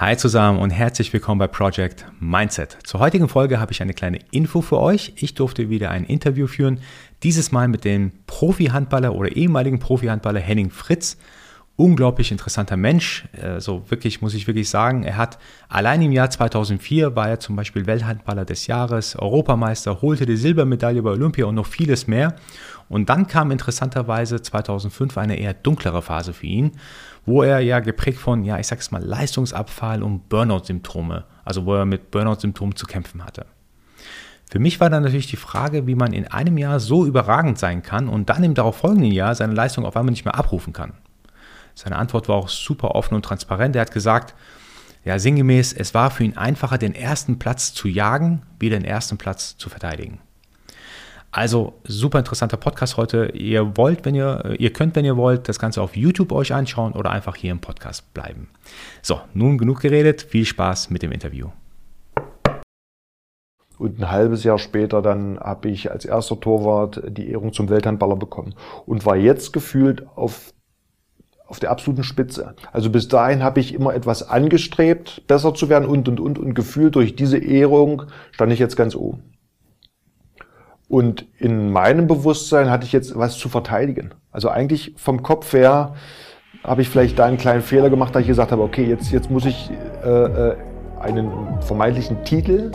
Hi zusammen und herzlich willkommen bei Project Mindset. Zur heutigen Folge habe ich eine kleine Info für euch. Ich durfte wieder ein Interview führen, dieses Mal mit dem Profi-Handballer oder ehemaligen Profi-Handballer Henning Fritz. Unglaublich interessanter Mensch. Also wirklich, muss ich wirklich sagen, er hat allein im Jahr 2004 war er zum Beispiel Welthandballer des Jahres, Europameister, holte die Silbermedaille bei Olympia und noch vieles mehr. Und dann kam interessanterweise 2005 eine eher dunklere Phase für ihn wo er ja geprägt von, ja, ich sag's mal, Leistungsabfall und Burnout-Symptome, also wo er mit Burnout-Symptomen zu kämpfen hatte. Für mich war dann natürlich die Frage, wie man in einem Jahr so überragend sein kann und dann im darauffolgenden Jahr seine Leistung auf einmal nicht mehr abrufen kann. Seine Antwort war auch super offen und transparent. Er hat gesagt, ja, sinngemäß, es war für ihn einfacher, den ersten Platz zu jagen, wie den ersten Platz zu verteidigen. Also super interessanter Podcast heute. Ihr wollt, wenn ihr, ihr könnt, wenn ihr wollt, das Ganze auf YouTube euch anschauen oder einfach hier im Podcast bleiben. So, nun genug geredet. Viel Spaß mit dem Interview. Und ein halbes Jahr später dann habe ich als erster Torwart die Ehrung zum Welthandballer bekommen und war jetzt gefühlt auf auf der absoluten Spitze. Also bis dahin habe ich immer etwas angestrebt, besser zu werden und und und und gefühlt durch diese Ehrung stand ich jetzt ganz oben. Und in meinem Bewusstsein hatte ich jetzt was zu verteidigen. Also eigentlich vom Kopf her habe ich vielleicht da einen kleinen Fehler gemacht, da ich gesagt habe, okay, jetzt, jetzt muss ich äh, äh, einen vermeintlichen Titel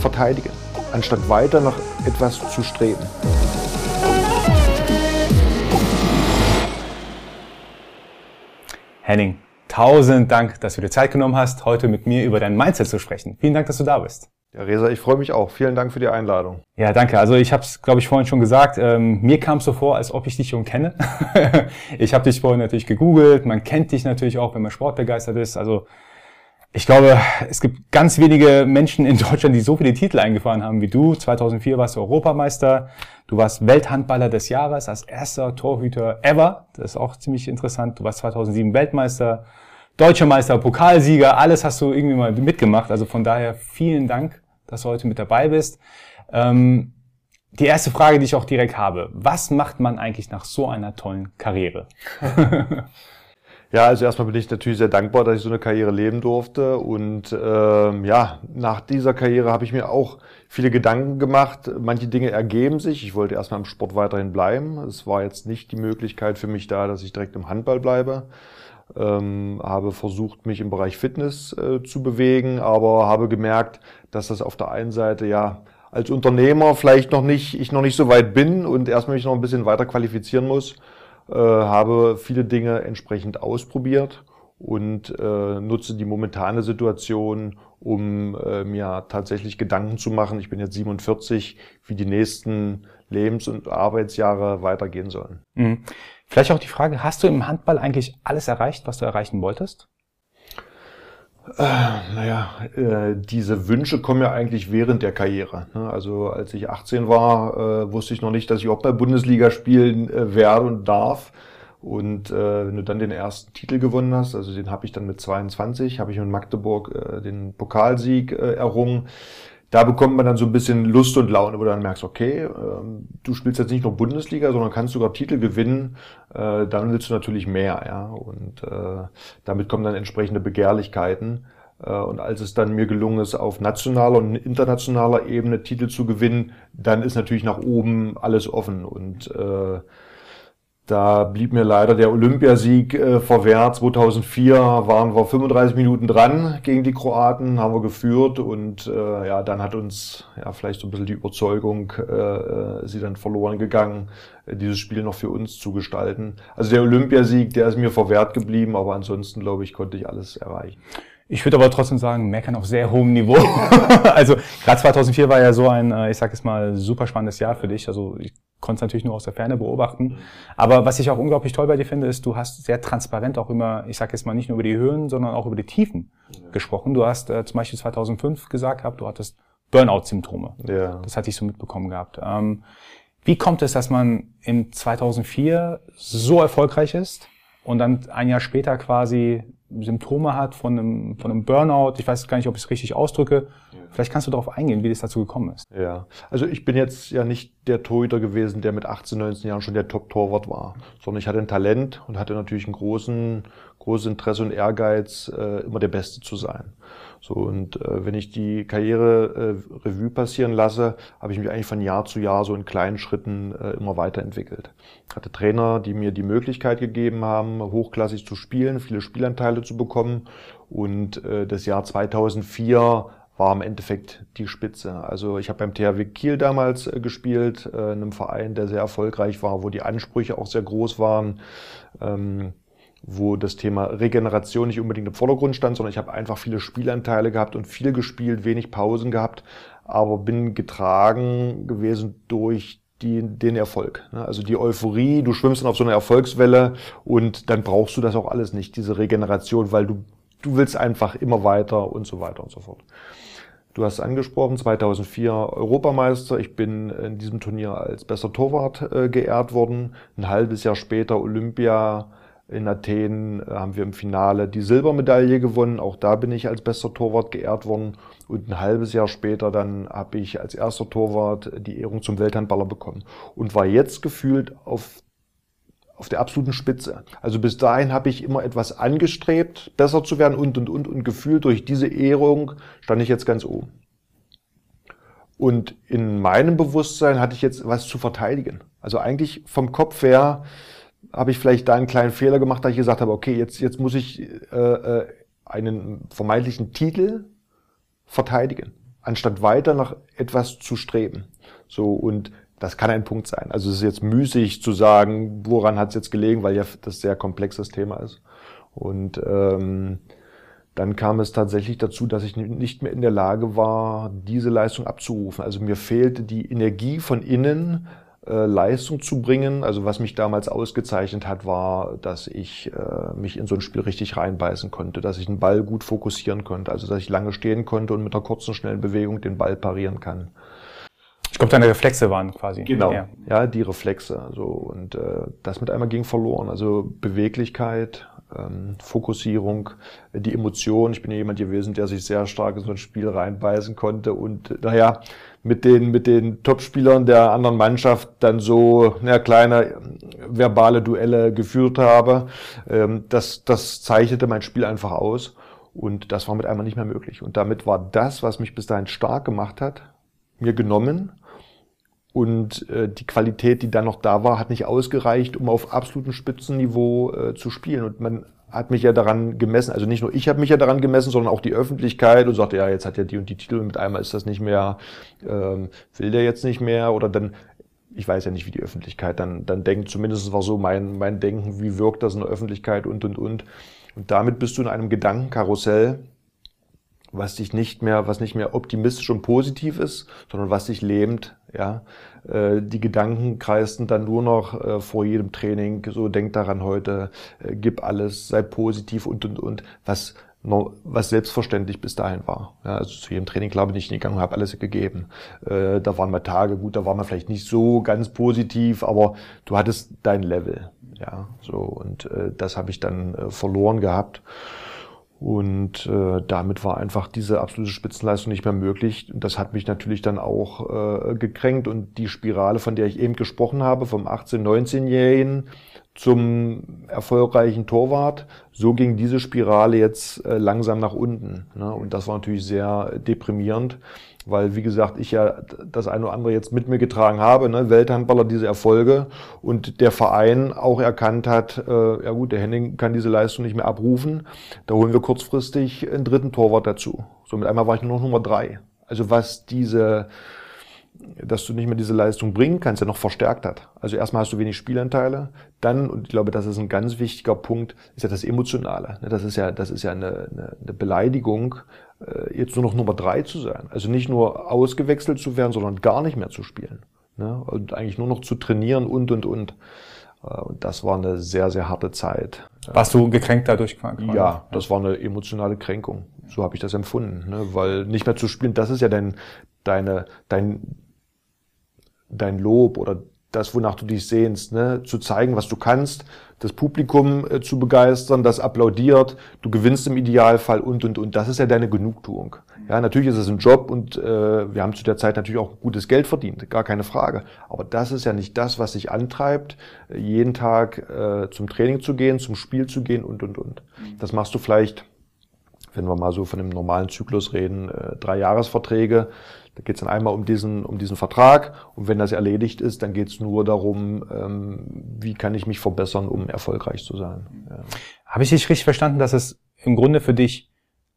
verteidigen, anstatt weiter nach etwas zu streben. Henning, tausend Dank, dass du dir Zeit genommen hast, heute mit mir über dein Mindset zu sprechen. Vielen Dank, dass du da bist. Ja, Resa, ich freue mich auch. Vielen Dank für die Einladung. Ja, danke. Also ich habe es, glaube ich, vorhin schon gesagt. Ähm, mir kam es so vor, als ob ich dich schon kenne. ich habe dich vorhin natürlich gegoogelt. Man kennt dich natürlich auch, wenn man sportbegeistert ist. Also ich glaube, es gibt ganz wenige Menschen in Deutschland, die so viele Titel eingefahren haben wie du. 2004 warst du Europameister. Du warst Welthandballer des Jahres als erster Torhüter ever. Das ist auch ziemlich interessant. Du warst 2007 Weltmeister. Deutscher Meister, Pokalsieger, alles hast du irgendwie mal mitgemacht. Also von daher vielen Dank dass du heute mit dabei bist. Ähm, die erste Frage, die ich auch direkt habe. Was macht man eigentlich nach so einer tollen Karriere? Ja, also erstmal bin ich natürlich sehr dankbar, dass ich so eine Karriere leben durfte. Und ähm, ja, nach dieser Karriere habe ich mir auch viele Gedanken gemacht. Manche Dinge ergeben sich. Ich wollte erstmal im Sport weiterhin bleiben. Es war jetzt nicht die Möglichkeit für mich da, dass ich direkt im Handball bleibe ähm, habe versucht, mich im Bereich Fitness äh, zu bewegen, aber habe gemerkt, dass das auf der einen Seite ja als Unternehmer vielleicht noch nicht, ich noch nicht so weit bin und erstmal mich noch ein bisschen weiter qualifizieren muss, habe viele Dinge entsprechend ausprobiert und äh, nutze die momentane Situation, um äh, mir tatsächlich Gedanken zu machen. Ich bin jetzt 47, wie die nächsten Lebens- und Arbeitsjahre weitergehen sollen. Mhm. Vielleicht auch die Frage, hast du im Handball eigentlich alles erreicht, was du erreichen wolltest? Äh, naja, äh, diese Wünsche kommen ja eigentlich während der Karriere. Ne? Also als ich 18 war, äh, wusste ich noch nicht, dass ich auch bei Bundesliga spielen äh, werde und darf. Und äh, wenn du dann den ersten Titel gewonnen hast, also den habe ich dann mit 22, habe ich in Magdeburg äh, den Pokalsieg äh, errungen da bekommt man dann so ein bisschen Lust und Laune, wo du dann merkst, okay, ähm, du spielst jetzt nicht nur Bundesliga, sondern kannst sogar Titel gewinnen, äh, dann willst du natürlich mehr, ja. Und äh, damit kommen dann entsprechende Begehrlichkeiten. Äh, und als es dann mir gelungen ist, auf nationaler und internationaler Ebene Titel zu gewinnen, dann ist natürlich nach oben alles offen. Und äh, da blieb mir leider der Olympiasieg äh, verwehrt. 2004 waren wir 35 Minuten dran gegen die Kroaten, haben wir geführt und äh, ja, dann hat uns ja vielleicht so ein bisschen die Überzeugung, äh, äh sie dann verloren gegangen, dieses Spiel noch für uns zu gestalten. Also der Olympiasieg, der ist mir verwehrt geblieben, aber ansonsten glaube ich, konnte ich alles erreichen. Ich würde aber trotzdem sagen, meckern auf sehr hohem Niveau. also gerade 2004 war ja so ein, äh, ich sag jetzt mal, super spannendes Jahr für dich. Also ich konnte es natürlich nur aus der Ferne beobachten. Aber was ich auch unglaublich toll bei dir finde, ist, du hast sehr transparent auch immer, ich sag jetzt mal nicht nur über die Höhen, sondern auch über die Tiefen ja. gesprochen. Du hast äh, zum Beispiel 2005 gesagt gehabt, du hattest Burnout-Symptome. Ja. Das hatte ich so mitbekommen gehabt. Ähm, wie kommt es, dass man im 2004 so erfolgreich ist und dann ein Jahr später quasi Symptome hat von einem, von einem Burnout. Ich weiß gar nicht, ob ich es richtig ausdrücke. Ja. Vielleicht kannst du darauf eingehen, wie das dazu gekommen ist. Ja, also ich bin jetzt ja nicht der Torhüter gewesen, der mit 18, 19 Jahren schon der Top-Torwart war, sondern ich hatte ein Talent und hatte natürlich großen, großes Interesse und Ehrgeiz, äh, immer der Beste zu sein. So, und äh, wenn ich die Karriere äh, Revue passieren lasse, habe ich mich eigentlich von Jahr zu Jahr so in kleinen Schritten äh, immer weiterentwickelt. Hatte Trainer, die mir die Möglichkeit gegeben haben, hochklassig zu spielen, viele Spielanteile zu bekommen. Und äh, das Jahr 2004 war im Endeffekt die Spitze. Also ich habe beim THW Kiel damals äh, gespielt, äh, einem Verein, der sehr erfolgreich war, wo die Ansprüche auch sehr groß waren. Ähm, wo das Thema Regeneration nicht unbedingt im Vordergrund stand, sondern ich habe einfach viele Spielanteile gehabt und viel gespielt, wenig Pausen gehabt, aber bin getragen gewesen durch die, den Erfolg. Ne? Also die Euphorie, du schwimmst dann auf so einer Erfolgswelle und dann brauchst du das auch alles nicht, diese Regeneration, weil du, du willst einfach immer weiter und so weiter und so fort. Du hast angesprochen, 2004 Europameister. Ich bin in diesem Turnier als bester Torwart äh, geehrt worden. Ein halbes Jahr später Olympia in Athen äh, haben wir im Finale die Silbermedaille gewonnen. Auch da bin ich als bester Torwart geehrt worden. Und ein halbes Jahr später dann habe ich als erster Torwart die Ehrung zum Welthandballer bekommen. Und war jetzt gefühlt auf, auf der absoluten Spitze. Also bis dahin habe ich immer etwas angestrebt, besser zu werden und, und, und. Und gefühlt durch diese Ehrung stand ich jetzt ganz oben. Und in meinem Bewusstsein hatte ich jetzt was zu verteidigen. Also eigentlich vom Kopf her habe ich vielleicht da einen kleinen Fehler gemacht, da ich gesagt habe, okay, jetzt, jetzt muss ich äh, äh, einen vermeintlichen Titel verteidigen, anstatt weiter nach etwas zu streben. So, und das kann ein Punkt sein. Also es ist jetzt müßig zu sagen, woran hat es jetzt gelegen, weil ja das sehr komplexes Thema ist. Und ähm, dann kam es tatsächlich dazu, dass ich nicht mehr in der Lage war, diese Leistung abzurufen. Also mir fehlte die Energie von innen, Leistung zu bringen. Also was mich damals ausgezeichnet hat, war, dass ich äh, mich in so ein Spiel richtig reinbeißen konnte, dass ich den Ball gut fokussieren konnte, also dass ich lange stehen konnte und mit einer kurzen, schnellen Bewegung den Ball parieren kann. Ich glaube, deine Reflexe waren quasi. Genau, ja, ja die Reflexe. Also, und äh, das mit einmal ging verloren. Also Beweglichkeit, ähm, Fokussierung, die Emotion. Ich bin ja jemand gewesen, der sich sehr stark in so ein Spiel reinbeißen konnte und naja, mit den, mit den Topspielern der anderen Mannschaft dann so na, kleine verbale Duelle geführt habe. Ähm, das, das zeichnete mein Spiel einfach aus. Und das war mit einmal nicht mehr möglich. Und damit war das, was mich bis dahin stark gemacht hat, mir genommen. Und äh, die Qualität, die dann noch da war, hat nicht ausgereicht, um auf absolutem Spitzenniveau äh, zu spielen. Und man hat mich ja daran gemessen, also nicht nur ich habe mich ja daran gemessen, sondern auch die Öffentlichkeit und sagte, ja, jetzt hat er die und die Titel und mit einmal ist das nicht mehr, ähm, will der jetzt nicht mehr oder dann, ich weiß ja nicht, wie die Öffentlichkeit dann, dann denkt, zumindest war so mein, mein Denken, wie wirkt das in der Öffentlichkeit und, und, und. Und damit bist du in einem Gedankenkarussell, was dich nicht mehr, was nicht mehr optimistisch und positiv ist, sondern was dich lähmt, ja. Äh, die Gedanken kreisten dann nur noch äh, vor jedem Training, so denk daran heute, äh, gib alles, sei positiv und, und, und, was, was selbstverständlich bis dahin war. Ja, also zu jedem Training, glaube ich, nicht gegangen, habe alles gegeben. da waren mal Tage, gut, da war man vielleicht nicht so ganz positiv, aber du hattest dein Level. Ja, so, und das habe ich dann verloren gehabt. Und äh, damit war einfach diese absolute Spitzenleistung nicht mehr möglich. Das hat mich natürlich dann auch äh, gekränkt. Und die Spirale, von der ich eben gesprochen habe, vom 18-, 19-Jährigen zum erfolgreichen Torwart, so ging diese Spirale jetzt äh, langsam nach unten. Ne? Und das war natürlich sehr deprimierend weil, wie gesagt, ich ja das eine oder andere jetzt mit mir getragen habe, ne? Welthandballer, diese Erfolge und der Verein auch erkannt hat, äh, ja gut, der Henning kann diese Leistung nicht mehr abrufen, da holen wir kurzfristig einen dritten Torwart dazu. So mit einmal war ich nur noch Nummer drei. Also was diese dass du nicht mehr diese Leistung bringen kannst, ja noch verstärkt hat. Also erstmal hast du wenig Spielanteile, dann, und ich glaube, das ist ein ganz wichtiger Punkt, ist ja das Emotionale. Ne? Das ist ja, das ist ja eine, eine, eine Beleidigung, äh, jetzt nur noch Nummer drei zu sein. Also nicht nur ausgewechselt zu werden, sondern gar nicht mehr zu spielen. Ne? Und eigentlich nur noch zu trainieren und, und, und. Äh, und das war eine sehr, sehr harte Zeit. Warst du gekränkt dadurch? Quasi? Ja, das war eine emotionale Kränkung. So habe ich das empfunden. Ne? Weil nicht mehr zu spielen, das ist ja dein, deine, dein, dein Lob oder das, wonach du dich sehnst, ne? zu zeigen, was du kannst, das Publikum äh, zu begeistern, das applaudiert, du gewinnst im Idealfall und, und, und. Das ist ja deine Genugtuung. Ja, natürlich ist es ein Job und äh, wir haben zu der Zeit natürlich auch gutes Geld verdient, gar keine Frage. Aber das ist ja nicht das, was dich antreibt, jeden Tag äh, zum Training zu gehen, zum Spiel zu gehen und, und, und. Das machst du vielleicht, wenn wir mal so von einem normalen Zyklus reden, äh, drei Jahresverträge. Da geht es dann einmal um diesen, um diesen Vertrag und wenn das erledigt ist, dann geht es nur darum, ähm, wie kann ich mich verbessern, um erfolgreich zu sein. Ja. Habe ich dich richtig verstanden, dass es im Grunde für dich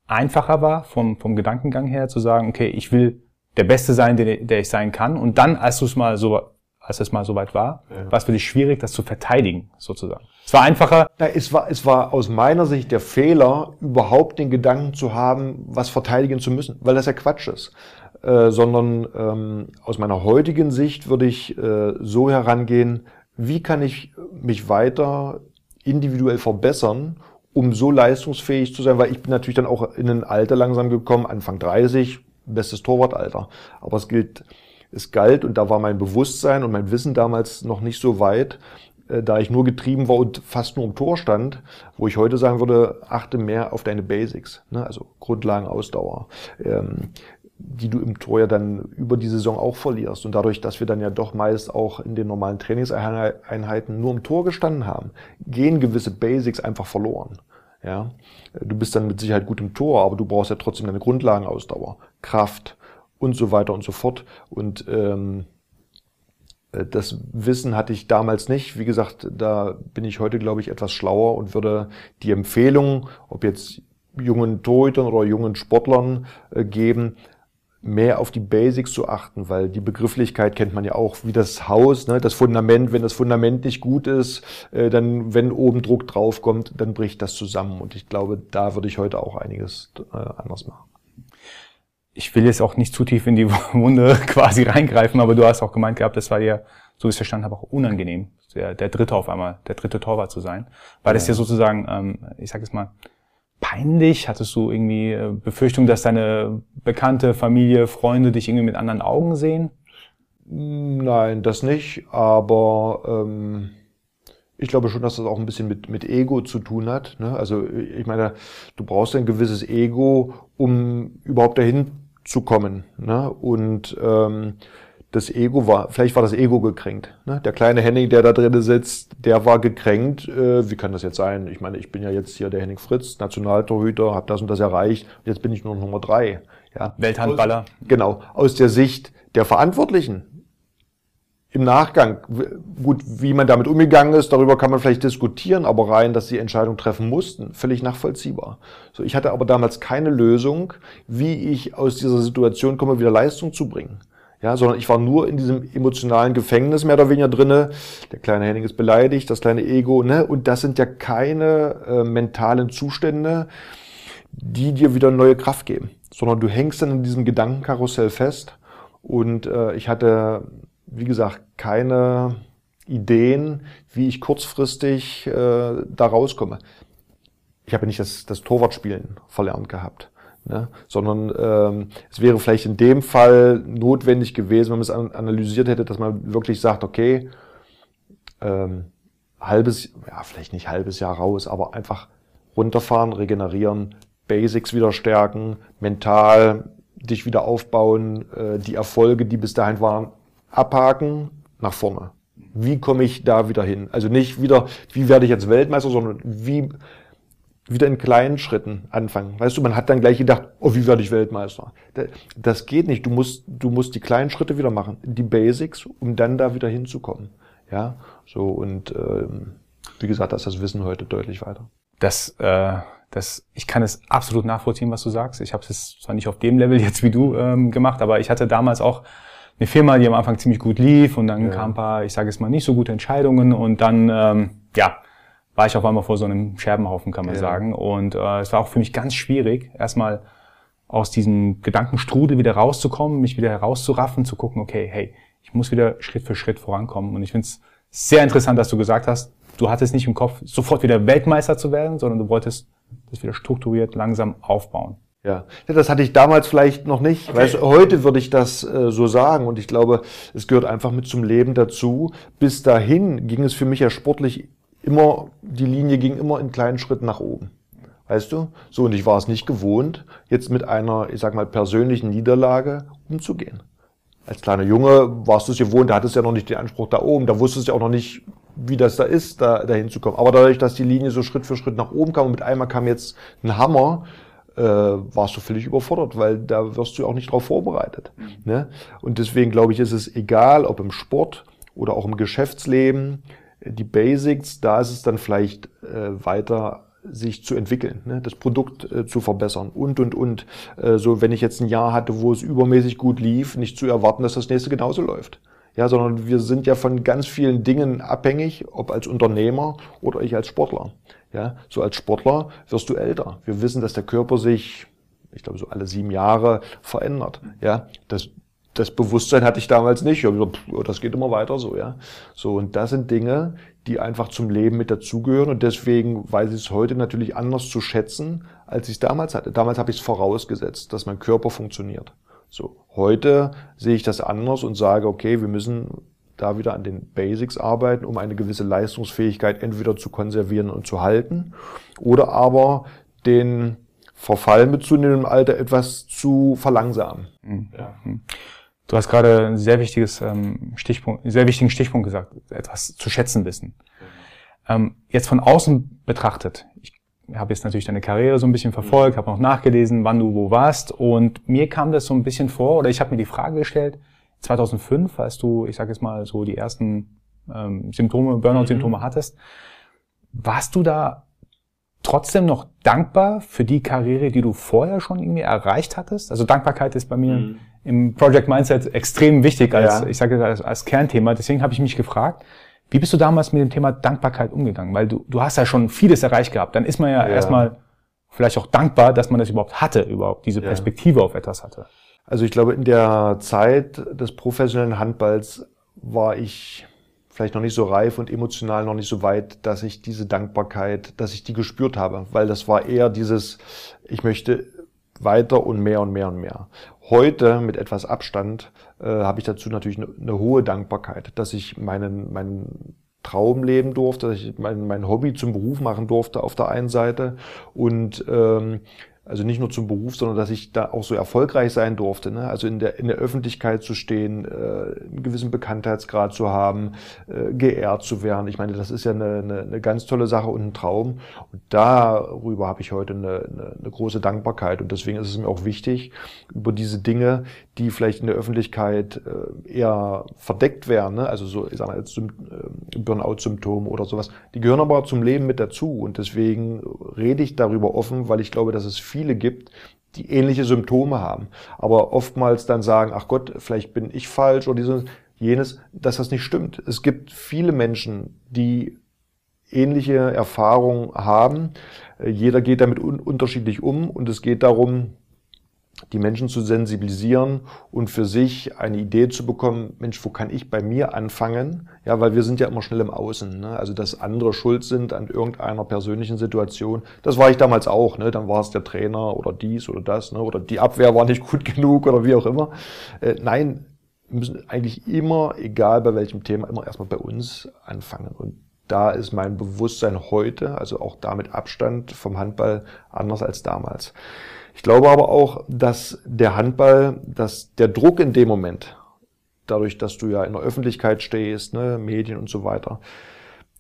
einfacher war, vom, vom Gedankengang her, zu sagen, okay, ich will der Beste sein, der, der ich sein kann und dann, als du es mal so als es mal soweit war, ja. war es für dich schwierig, das zu verteidigen, sozusagen. Es war einfacher. Na, es war, es war aus meiner Sicht der Fehler, überhaupt den Gedanken zu haben, was verteidigen zu müssen, weil das ja Quatsch ist. Äh, sondern ähm, aus meiner heutigen Sicht würde ich äh, so herangehen, wie kann ich mich weiter individuell verbessern, um so leistungsfähig zu sein, weil ich bin natürlich dann auch in ein Alter langsam gekommen, Anfang 30, bestes Torwartalter. Aber es gilt, es galt und da war mein Bewusstsein und mein Wissen damals noch nicht so weit, äh, da ich nur getrieben war und fast nur im Tor stand, wo ich heute sagen würde, achte mehr auf deine Basics, ne? also Grundlagen, Ausdauer. Ähm, die du im Tor ja dann über die Saison auch verlierst. Und dadurch, dass wir dann ja doch meist auch in den normalen Trainingseinheiten nur im Tor gestanden haben, gehen gewisse Basics einfach verloren. Ja, du bist dann mit Sicherheit gut im Tor, aber du brauchst ja trotzdem deine Grundlagenausdauer, Kraft und so weiter und so fort. Und ähm, äh, das Wissen hatte ich damals nicht. Wie gesagt, da bin ich heute, glaube ich, etwas schlauer und würde die Empfehlung, ob jetzt jungen Torhütern oder jungen Sportlern äh, geben, mehr auf die Basics zu achten, weil die Begrifflichkeit kennt man ja auch wie das Haus, ne, das Fundament. Wenn das Fundament nicht gut ist, äh, dann, wenn oben Druck draufkommt, dann bricht das zusammen. Und ich glaube, da würde ich heute auch einiges äh, anders machen. Ich will jetzt auch nicht zu tief in die Wunde quasi reingreifen, aber du hast auch gemeint gehabt, das war dir, so wie ich es verstanden habe, auch unangenehm, der, der Dritte auf einmal, der dritte Torwart zu sein. Weil ja. das ja sozusagen, ähm, ich sag es mal, peinlich? Hattest du irgendwie äh, Befürchtung, dass deine bekannte Familie, Freunde dich irgendwie mit anderen Augen sehen? Nein, das nicht, aber ähm, ich glaube schon, dass das auch ein bisschen mit, mit Ego zu tun hat. Ne? Also ich meine, du brauchst ein gewisses Ego, um überhaupt dahin zu kommen. Ne? Und ähm, das Ego war, vielleicht war das Ego gekränkt. Ne? Der kleine Henning, der da drinnen sitzt, der war gekränkt. Äh, wie kann das jetzt sein? Ich meine, ich bin ja jetzt hier der Henning Fritz, Nationaltorhüter, habe das und das erreicht. Jetzt bin ich nur Nummer drei. Ja. Welthandballer. Aus, genau. Aus der Sicht der Verantwortlichen im Nachgang, gut, wie man damit umgegangen ist, darüber kann man vielleicht diskutieren, aber rein, dass sie Entscheidung treffen mussten, völlig nachvollziehbar. So, ich hatte aber damals keine Lösung, wie ich aus dieser Situation komme, wieder Leistung zu bringen ja, sondern ich war nur in diesem emotionalen Gefängnis mehr oder weniger drinne. Der kleine Henning ist beleidigt, das kleine Ego, ne? Und das sind ja keine äh, mentalen Zustände, die dir wieder neue Kraft geben, sondern du hängst dann in diesem Gedankenkarussell fest. Und äh, ich hatte, wie gesagt, keine Ideen, wie ich kurzfristig äh, da rauskomme. Ich habe nicht das, das Torwartspielen verlernt gehabt. Ne? Sondern ähm, es wäre vielleicht in dem Fall notwendig gewesen, wenn man es analysiert hätte, dass man wirklich sagt, okay, ähm, halbes, ja, vielleicht nicht halbes Jahr raus, aber einfach runterfahren, regenerieren, Basics wieder stärken, mental dich wieder aufbauen, äh, die Erfolge, die bis dahin waren, abhaken, nach vorne. Wie komme ich da wieder hin? Also nicht wieder, wie werde ich jetzt Weltmeister, sondern wie wieder in kleinen Schritten anfangen. Weißt du, man hat dann gleich gedacht, oh, wie werde ich Weltmeister? Das geht nicht. Du musst, du musst die kleinen Schritte wieder machen, die Basics, um dann da wieder hinzukommen. Ja, so und ähm, wie gesagt, da ist das Wissen heute deutlich weiter. Das, äh, das, ich kann es absolut nachvollziehen, was du sagst. Ich habe es zwar nicht auf dem Level jetzt wie du ähm, gemacht, aber ich hatte damals auch eine Firma, die am Anfang ziemlich gut lief und dann ja. kam ein paar, ich sage es mal, nicht so gute Entscheidungen und dann, ähm, ja, war ich auf einmal vor so einem Scherbenhaufen, kann man ja. sagen. Und äh, es war auch für mich ganz schwierig, erstmal aus diesem Gedankenstrudel wieder rauszukommen, mich wieder herauszuraffen, zu gucken, okay, hey, ich muss wieder Schritt für Schritt vorankommen. Und ich finde es sehr interessant, dass du gesagt hast, du hattest nicht im Kopf, sofort wieder Weltmeister zu werden, sondern du wolltest das wieder strukturiert langsam aufbauen. Ja. das hatte ich damals vielleicht noch nicht. Okay. Weißt, heute würde ich das äh, so sagen und ich glaube, es gehört einfach mit zum Leben dazu. Bis dahin ging es für mich ja sportlich immer, die Linie ging immer in kleinen Schritten nach oben. Weißt du? So, und ich war es nicht gewohnt, jetzt mit einer, ich sag mal, persönlichen Niederlage umzugehen. Als kleiner Junge warst du es gewohnt, da hattest du ja noch nicht den Anspruch da oben, da wusstest du ja auch noch nicht, wie das da ist, da dahin zu kommen. Aber dadurch, dass die Linie so Schritt für Schritt nach oben kam und mit einmal kam jetzt ein Hammer, äh, warst du völlig überfordert, weil da wirst du auch nicht drauf vorbereitet. Mhm. Ne? Und deswegen glaube ich, ist es egal, ob im Sport oder auch im Geschäftsleben, die Basics, da ist es dann vielleicht äh, weiter sich zu entwickeln, ne? das Produkt äh, zu verbessern und, und, und. Äh, so, wenn ich jetzt ein Jahr hatte, wo es übermäßig gut lief, nicht zu erwarten, dass das nächste genauso läuft. Ja, sondern wir sind ja von ganz vielen Dingen abhängig, ob als Unternehmer oder ich als Sportler. Ja, so als Sportler wirst du älter. Wir wissen, dass der Körper sich, ich glaube, so alle sieben Jahre verändert. Ja, das, das Bewusstsein hatte ich damals nicht. Ich gesagt, pff, das geht immer weiter so, ja. So, und das sind Dinge, die einfach zum Leben mit dazugehören. Und deswegen weiß ich es heute natürlich anders zu schätzen, als ich es damals hatte. Damals habe ich es vorausgesetzt, dass mein Körper funktioniert. So, heute sehe ich das anders und sage, okay, wir müssen da wieder an den Basics arbeiten, um eine gewisse Leistungsfähigkeit entweder zu konservieren und zu halten oder aber den Verfall mit zunehmendem Alter etwas zu verlangsamen. Mhm. Ja. Du hast gerade ein sehr wichtiges ähm, Stichpunkt, einen sehr wichtigen Stichpunkt gesagt, etwas zu schätzen wissen. Ähm, jetzt von außen betrachtet, ich habe jetzt natürlich deine Karriere so ein bisschen verfolgt, habe noch nachgelesen, wann du wo warst und mir kam das so ein bisschen vor oder ich habe mir die Frage gestellt, 2005, als du, ich sage jetzt mal so die ersten ähm, Symptome, Burnout-Symptome mhm. hattest, warst du da trotzdem noch dankbar für die Karriere, die du vorher schon irgendwie erreicht hattest? Also Dankbarkeit ist bei mir mhm. Im Project Mindset extrem wichtig als, ja. ich sage als, als Kernthema. Deswegen habe ich mich gefragt, wie bist du damals mit dem Thema Dankbarkeit umgegangen? Weil du, du hast ja schon vieles erreicht gehabt. Dann ist man ja, ja. erstmal vielleicht auch dankbar, dass man das überhaupt hatte, überhaupt diese Perspektive ja. auf etwas hatte. Also ich glaube, in der Zeit des professionellen Handballs war ich vielleicht noch nicht so reif und emotional noch nicht so weit, dass ich diese Dankbarkeit, dass ich die gespürt habe, weil das war eher dieses, ich möchte weiter und mehr und mehr und mehr. Heute mit etwas Abstand äh, habe ich dazu natürlich eine, eine, hohe Dankbarkeit, dass ich meinen, meinen Traum leben durfte, dass ich mein, mein Hobby zum Beruf machen durfte auf der einen Seite und ähm, also nicht nur zum Beruf, sondern dass ich da auch so erfolgreich sein durfte. Ne? Also in der, in der Öffentlichkeit zu stehen, äh, einen gewissen Bekanntheitsgrad zu haben, äh, geehrt zu werden. Ich meine, das ist ja eine, eine, eine ganz tolle Sache und ein Traum. Und darüber habe ich heute eine, eine, eine große Dankbarkeit. Und deswegen ist es mir auch wichtig, über diese Dinge, die vielleicht in der Öffentlichkeit äh, eher verdeckt werden, ne? also so, ich sag mal, als äh, Burnout-Symptom oder sowas, die gehören aber zum Leben mit dazu. Und deswegen rede ich darüber offen, weil ich glaube, dass es viel viele gibt, die ähnliche Symptome haben, aber oftmals dann sagen, ach Gott, vielleicht bin ich falsch oder dieses, jenes, dass das nicht stimmt. Es gibt viele Menschen, die ähnliche Erfahrungen haben. Jeder geht damit un unterschiedlich um und es geht darum, die Menschen zu sensibilisieren und für sich eine Idee zu bekommen, Mensch, wo kann ich bei mir anfangen? Ja, weil wir sind ja immer schnell im Außen. Ne? Also, dass andere schuld sind an irgendeiner persönlichen Situation. Das war ich damals auch. Ne? Dann war es der Trainer oder dies oder das. Ne? Oder die Abwehr war nicht gut genug oder wie auch immer. Äh, nein, müssen eigentlich immer, egal bei welchem Thema, immer erstmal bei uns anfangen. Und da ist mein Bewusstsein heute, also auch damit Abstand vom Handball, anders als damals. Ich glaube aber auch, dass der Handball, dass der Druck in dem Moment, dadurch, dass du ja in der Öffentlichkeit stehst, ne, Medien und so weiter,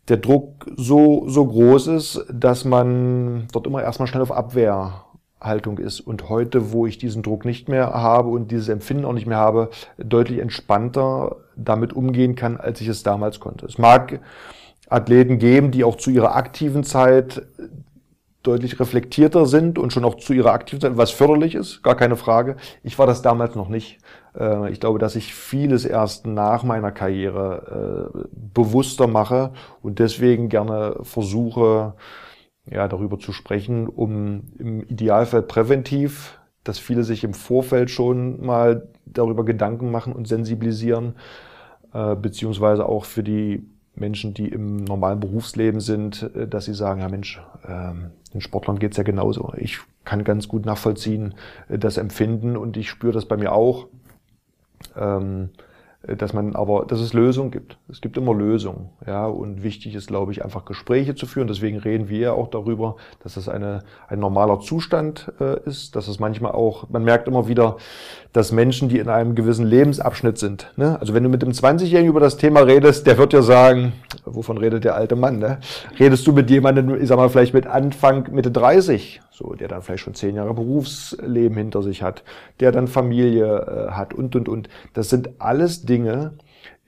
der Druck so, so groß ist, dass man dort immer erstmal schnell auf Abwehrhaltung ist. Und heute, wo ich diesen Druck nicht mehr habe und dieses Empfinden auch nicht mehr habe, deutlich entspannter damit umgehen kann, als ich es damals konnte. Es mag Athleten geben, die auch zu ihrer aktiven Zeit deutlich reflektierter sind und schon auch zu ihrer Aktivität, was förderlich ist, gar keine Frage. Ich war das damals noch nicht. Äh, ich glaube, dass ich vieles erst nach meiner Karriere äh, bewusster mache und deswegen gerne versuche, ja, darüber zu sprechen, um im Idealfall präventiv, dass viele sich im Vorfeld schon mal darüber Gedanken machen und sensibilisieren, äh, beziehungsweise auch für die Menschen, die im normalen Berufsleben sind, dass sie sagen, ja Mensch, ähm, den Sportlern geht's ja genauso. Ich kann ganz gut nachvollziehen, äh, das Empfinden und ich spüre das bei mir auch. Ähm, äh, dass man aber, dass es Lösungen gibt. Es gibt immer Lösungen, ja, und wichtig ist, glaube ich, einfach Gespräche zu führen. Deswegen reden wir ja auch darüber, dass das eine, ein normaler Zustand äh, ist, dass es manchmal auch, man merkt immer wieder, dass Menschen, die in einem gewissen Lebensabschnitt sind, ne? also wenn du mit dem 20-Jährigen über das Thema redest, der wird ja sagen, wovon redet der alte Mann, ne? redest du mit jemandem, ich sag mal, vielleicht mit Anfang, Mitte 30, so, der dann vielleicht schon zehn Jahre Berufsleben hinter sich hat, der dann Familie äh, hat und, und, und. Das sind alles Dinge,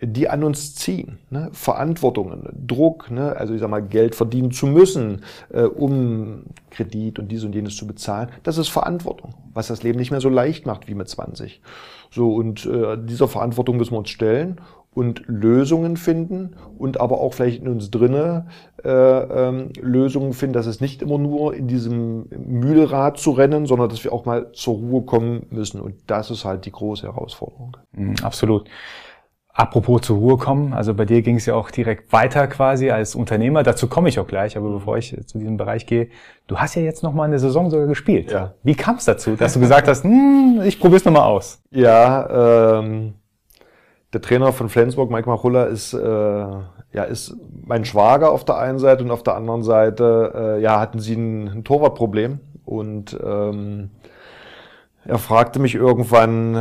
die an uns ziehen. Ne? Verantwortungen, Druck, ne? also ich sag mal, Geld verdienen zu müssen, äh, um Kredit und dies und jenes zu bezahlen. Das ist Verantwortung, was das Leben nicht mehr so leicht macht wie mit 20. So, und äh, dieser Verantwortung müssen wir uns stellen und Lösungen finden und aber auch vielleicht in uns drinne äh, ähm, Lösungen finden, dass es nicht immer nur in diesem Mühlrad zu rennen, sondern dass wir auch mal zur Ruhe kommen müssen. Und das ist halt die große Herausforderung. Mhm, absolut. Apropos zur Ruhe kommen, also bei dir ging es ja auch direkt weiter quasi als Unternehmer. Dazu komme ich auch gleich, aber bevor ich zu diesem Bereich gehe, du hast ja jetzt noch mal eine Saison sogar gespielt. Ja. Wie kam es dazu, dass du gesagt hast, hm, ich probier's noch mal aus? Ja, ähm, der Trainer von Flensburg, Mike Machulla, ist, äh, ja, ist mein Schwager auf der einen Seite und auf der anderen Seite äh, ja, hatten sie ein, ein Torwartproblem. Und ähm, er fragte mich irgendwann, äh,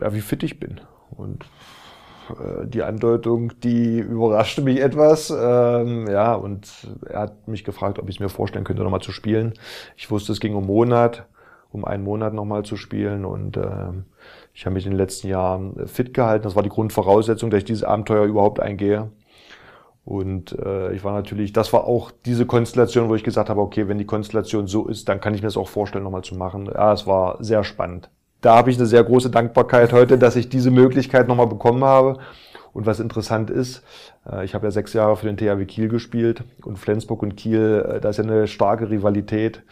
ja, wie fit ich bin. Und äh, die Andeutung, die überraschte mich etwas. Ähm, ja, und er hat mich gefragt, ob ich es mir vorstellen könnte, nochmal zu spielen. Ich wusste, es ging um Monat, um einen Monat nochmal zu spielen. Und ähm, ich habe mich in den letzten Jahren äh, fit gehalten. Das war die Grundvoraussetzung, dass ich dieses Abenteuer überhaupt eingehe. Und äh, ich war natürlich, das war auch diese Konstellation, wo ich gesagt habe, okay, wenn die Konstellation so ist, dann kann ich mir das auch vorstellen, nochmal zu machen. Ja, es war sehr spannend. Da habe ich eine sehr große Dankbarkeit heute, dass ich diese Möglichkeit nochmal bekommen habe. Und was interessant ist, äh, ich habe ja sechs Jahre für den THW Kiel gespielt und Flensburg und Kiel, äh, da ist ja eine starke Rivalität,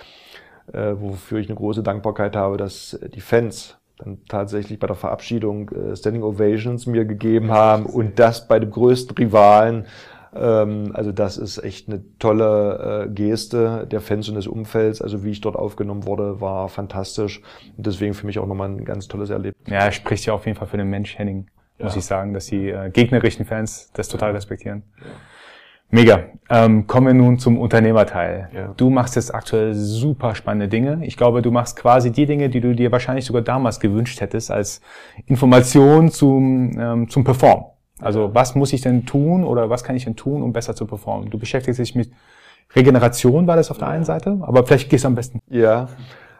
äh, wofür ich eine große Dankbarkeit habe, dass die Fans dann tatsächlich bei der Verabschiedung äh, Standing Ovations mir gegeben haben und das bei dem größten Rivalen. Ähm, also das ist echt eine tolle äh, Geste der Fans und des Umfelds. Also wie ich dort aufgenommen wurde, war fantastisch und deswegen für mich auch nochmal ein ganz tolles Erlebnis. Ja, er spricht ja auf jeden Fall für den Mensch Henning, muss ja. ich sagen, dass die äh, gegnerischen Fans das total respektieren. Ja. Mega. Ähm, kommen wir nun zum Unternehmerteil. Ja. Du machst jetzt aktuell super spannende Dinge. Ich glaube, du machst quasi die Dinge, die du dir wahrscheinlich sogar damals gewünscht hättest, als Information zum, ähm, zum Perform. Also was muss ich denn tun oder was kann ich denn tun, um besser zu performen? Du beschäftigst dich mit Regeneration, war das auf der einen Seite, aber vielleicht gehst du am besten. Ja,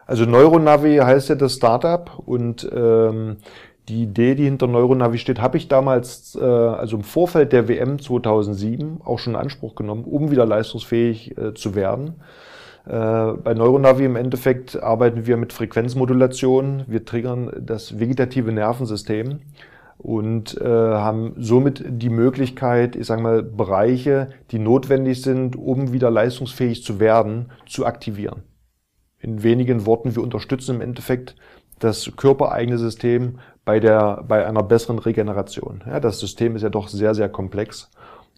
also Neuronavi heißt ja das Startup und ähm, die Idee, die hinter Neuronavi steht, habe ich damals, äh, also im Vorfeld der WM 2007, auch schon in Anspruch genommen, um wieder leistungsfähig äh, zu werden. Äh, bei Neuronavi im Endeffekt arbeiten wir mit Frequenzmodulation. Wir triggern das vegetative Nervensystem und äh, haben somit die Möglichkeit, ich sage mal, Bereiche, die notwendig sind, um wieder leistungsfähig zu werden, zu aktivieren. In wenigen Worten, wir unterstützen im Endeffekt das körpereigene System bei, der, bei einer besseren Regeneration. Ja, das System ist ja doch sehr, sehr komplex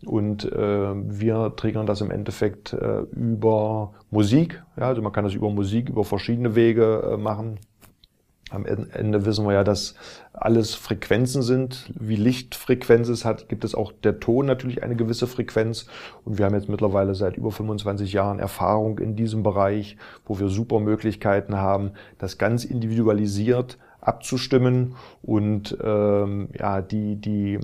und äh, wir triggern das im Endeffekt äh, über Musik. Ja, also man kann das über Musik, über verschiedene Wege äh, machen. Am Ende wissen wir ja, dass alles Frequenzen sind. Wie Lichtfrequenz es hat, gibt es auch der Ton natürlich eine gewisse Frequenz. Und wir haben jetzt mittlerweile seit über 25 Jahren Erfahrung in diesem Bereich, wo wir super Möglichkeiten haben, das ganz individualisiert abzustimmen und ähm, ja, die, die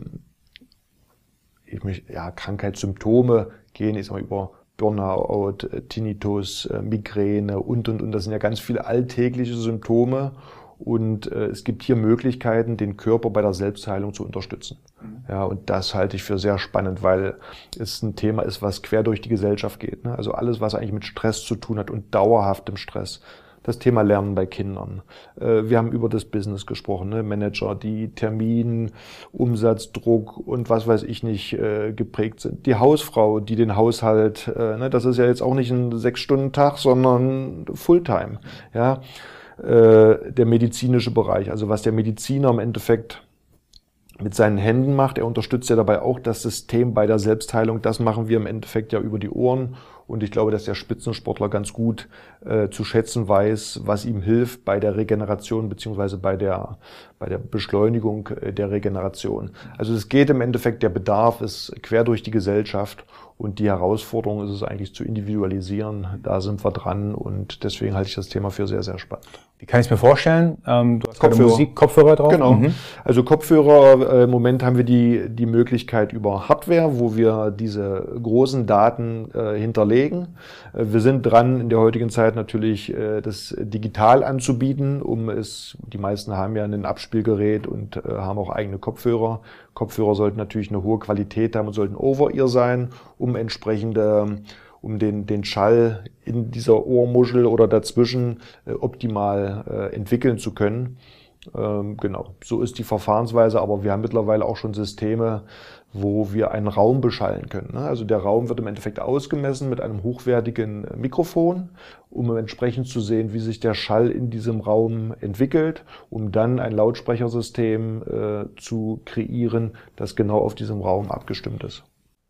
ich mich, ja, Krankheitssymptome gehen, ich sag mal, über Burnout, Tinnitus, äh, Migräne und, und, und. Das sind ja ganz viele alltägliche Symptome. Und äh, es gibt hier Möglichkeiten, den Körper bei der Selbstheilung zu unterstützen. Mhm. Ja, und das halte ich für sehr spannend, weil es ein Thema ist, was quer durch die Gesellschaft geht. Ne? Also alles, was eigentlich mit Stress zu tun hat und dauerhaftem Stress das Thema Lernen bei Kindern. Äh, wir haben über das Business gesprochen, ne? Manager, die Termin, Umsatzdruck und was weiß ich nicht äh, geprägt sind. Die Hausfrau, die den Haushalt, äh, ne? das ist ja jetzt auch nicht ein Sechs-Stunden-Tag, sondern Fulltime. Ja? Der medizinische Bereich, also was der Mediziner im Endeffekt mit seinen Händen macht. Er unterstützt ja dabei auch das System bei der Selbstheilung. Das machen wir im Endeffekt ja über die Ohren. Und ich glaube, dass der Spitzensportler ganz gut äh, zu schätzen weiß, was ihm hilft bei der Regeneration beziehungsweise bei der, bei der Beschleunigung äh, der Regeneration. Also es geht im Endeffekt, der Bedarf ist quer durch die Gesellschaft und die Herausforderung ist es eigentlich zu individualisieren. Da sind wir dran und deswegen halte ich das Thema für sehr, sehr spannend. Wie kann ich es mir vorstellen? Ähm, du hast Kopfhörer. Musik, Kopfhörer drauf? Genau. Mhm. Also Kopfhörer, äh, im Moment haben wir die, die Möglichkeit über Hardware, wo wir diese großen Daten äh, hinterlegen. Äh, wir sind dran, in der heutigen Zeit natürlich äh, das digital anzubieten, um es, die meisten haben ja ein Abspielgerät und äh, haben auch eigene Kopfhörer. Kopfhörer sollten natürlich eine hohe Qualität haben und sollten Over-Ear sein, um entsprechende um den, den Schall in dieser Ohrmuschel oder dazwischen äh, optimal äh, entwickeln zu können. Ähm, genau, so ist die Verfahrensweise, aber wir haben mittlerweile auch schon Systeme, wo wir einen Raum beschallen können. Ne? Also der Raum wird im Endeffekt ausgemessen mit einem hochwertigen Mikrofon, um entsprechend zu sehen, wie sich der Schall in diesem Raum entwickelt, um dann ein Lautsprechersystem äh, zu kreieren, das genau auf diesem Raum abgestimmt ist.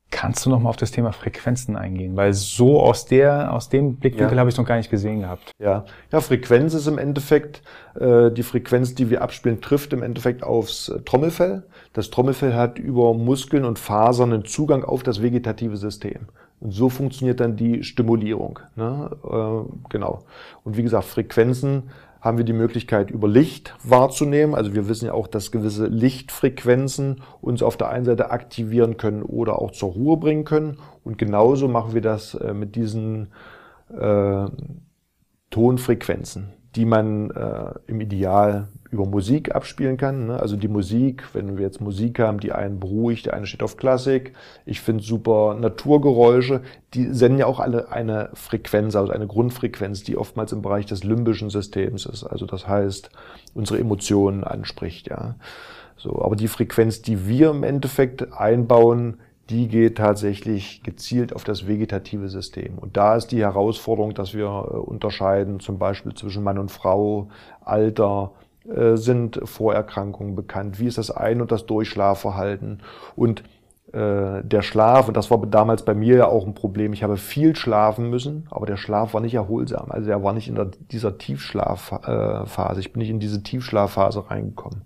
Kannst du noch mal auf das Thema Frequenzen eingehen? Weil so aus der, aus dem Blickwinkel ja. habe ich es noch gar nicht gesehen gehabt. Ja, ja, Frequenz ist im Endeffekt äh, die Frequenz, die wir abspielen, trifft im Endeffekt aufs äh, Trommelfell. Das Trommelfell hat über Muskeln und Fasern einen Zugang auf das vegetative System. Und so funktioniert dann die Stimulierung. Ne? Äh, genau. Und wie gesagt, Frequenzen haben wir die Möglichkeit, über Licht wahrzunehmen. Also wir wissen ja auch, dass gewisse Lichtfrequenzen uns auf der einen Seite aktivieren können oder auch zur Ruhe bringen können. Und genauso machen wir das äh, mit diesen äh, Tonfrequenzen, die man äh, im Ideal über Musik abspielen kann. Ne? Also die Musik, wenn wir jetzt Musik haben, die einen beruhigt, der eine steht auf Klassik. Ich finde super Naturgeräusche. Die senden ja auch alle eine Frequenz, also eine Grundfrequenz, die oftmals im Bereich des limbischen Systems ist. Also das heißt, unsere Emotionen anspricht. Ja. So, aber die Frequenz, die wir im Endeffekt einbauen, die geht tatsächlich gezielt auf das vegetative System. Und da ist die Herausforderung, dass wir äh, unterscheiden, zum Beispiel zwischen Mann und Frau, Alter, äh, sind Vorerkrankungen bekannt? Wie ist das Ein- und das Durchschlafverhalten? Und äh, der Schlaf, und das war damals bei mir ja auch ein Problem, ich habe viel schlafen müssen, aber der Schlaf war nicht erholsam. Also er war nicht in der, dieser Tiefschlafphase. Ich bin nicht in diese Tiefschlafphase reingekommen.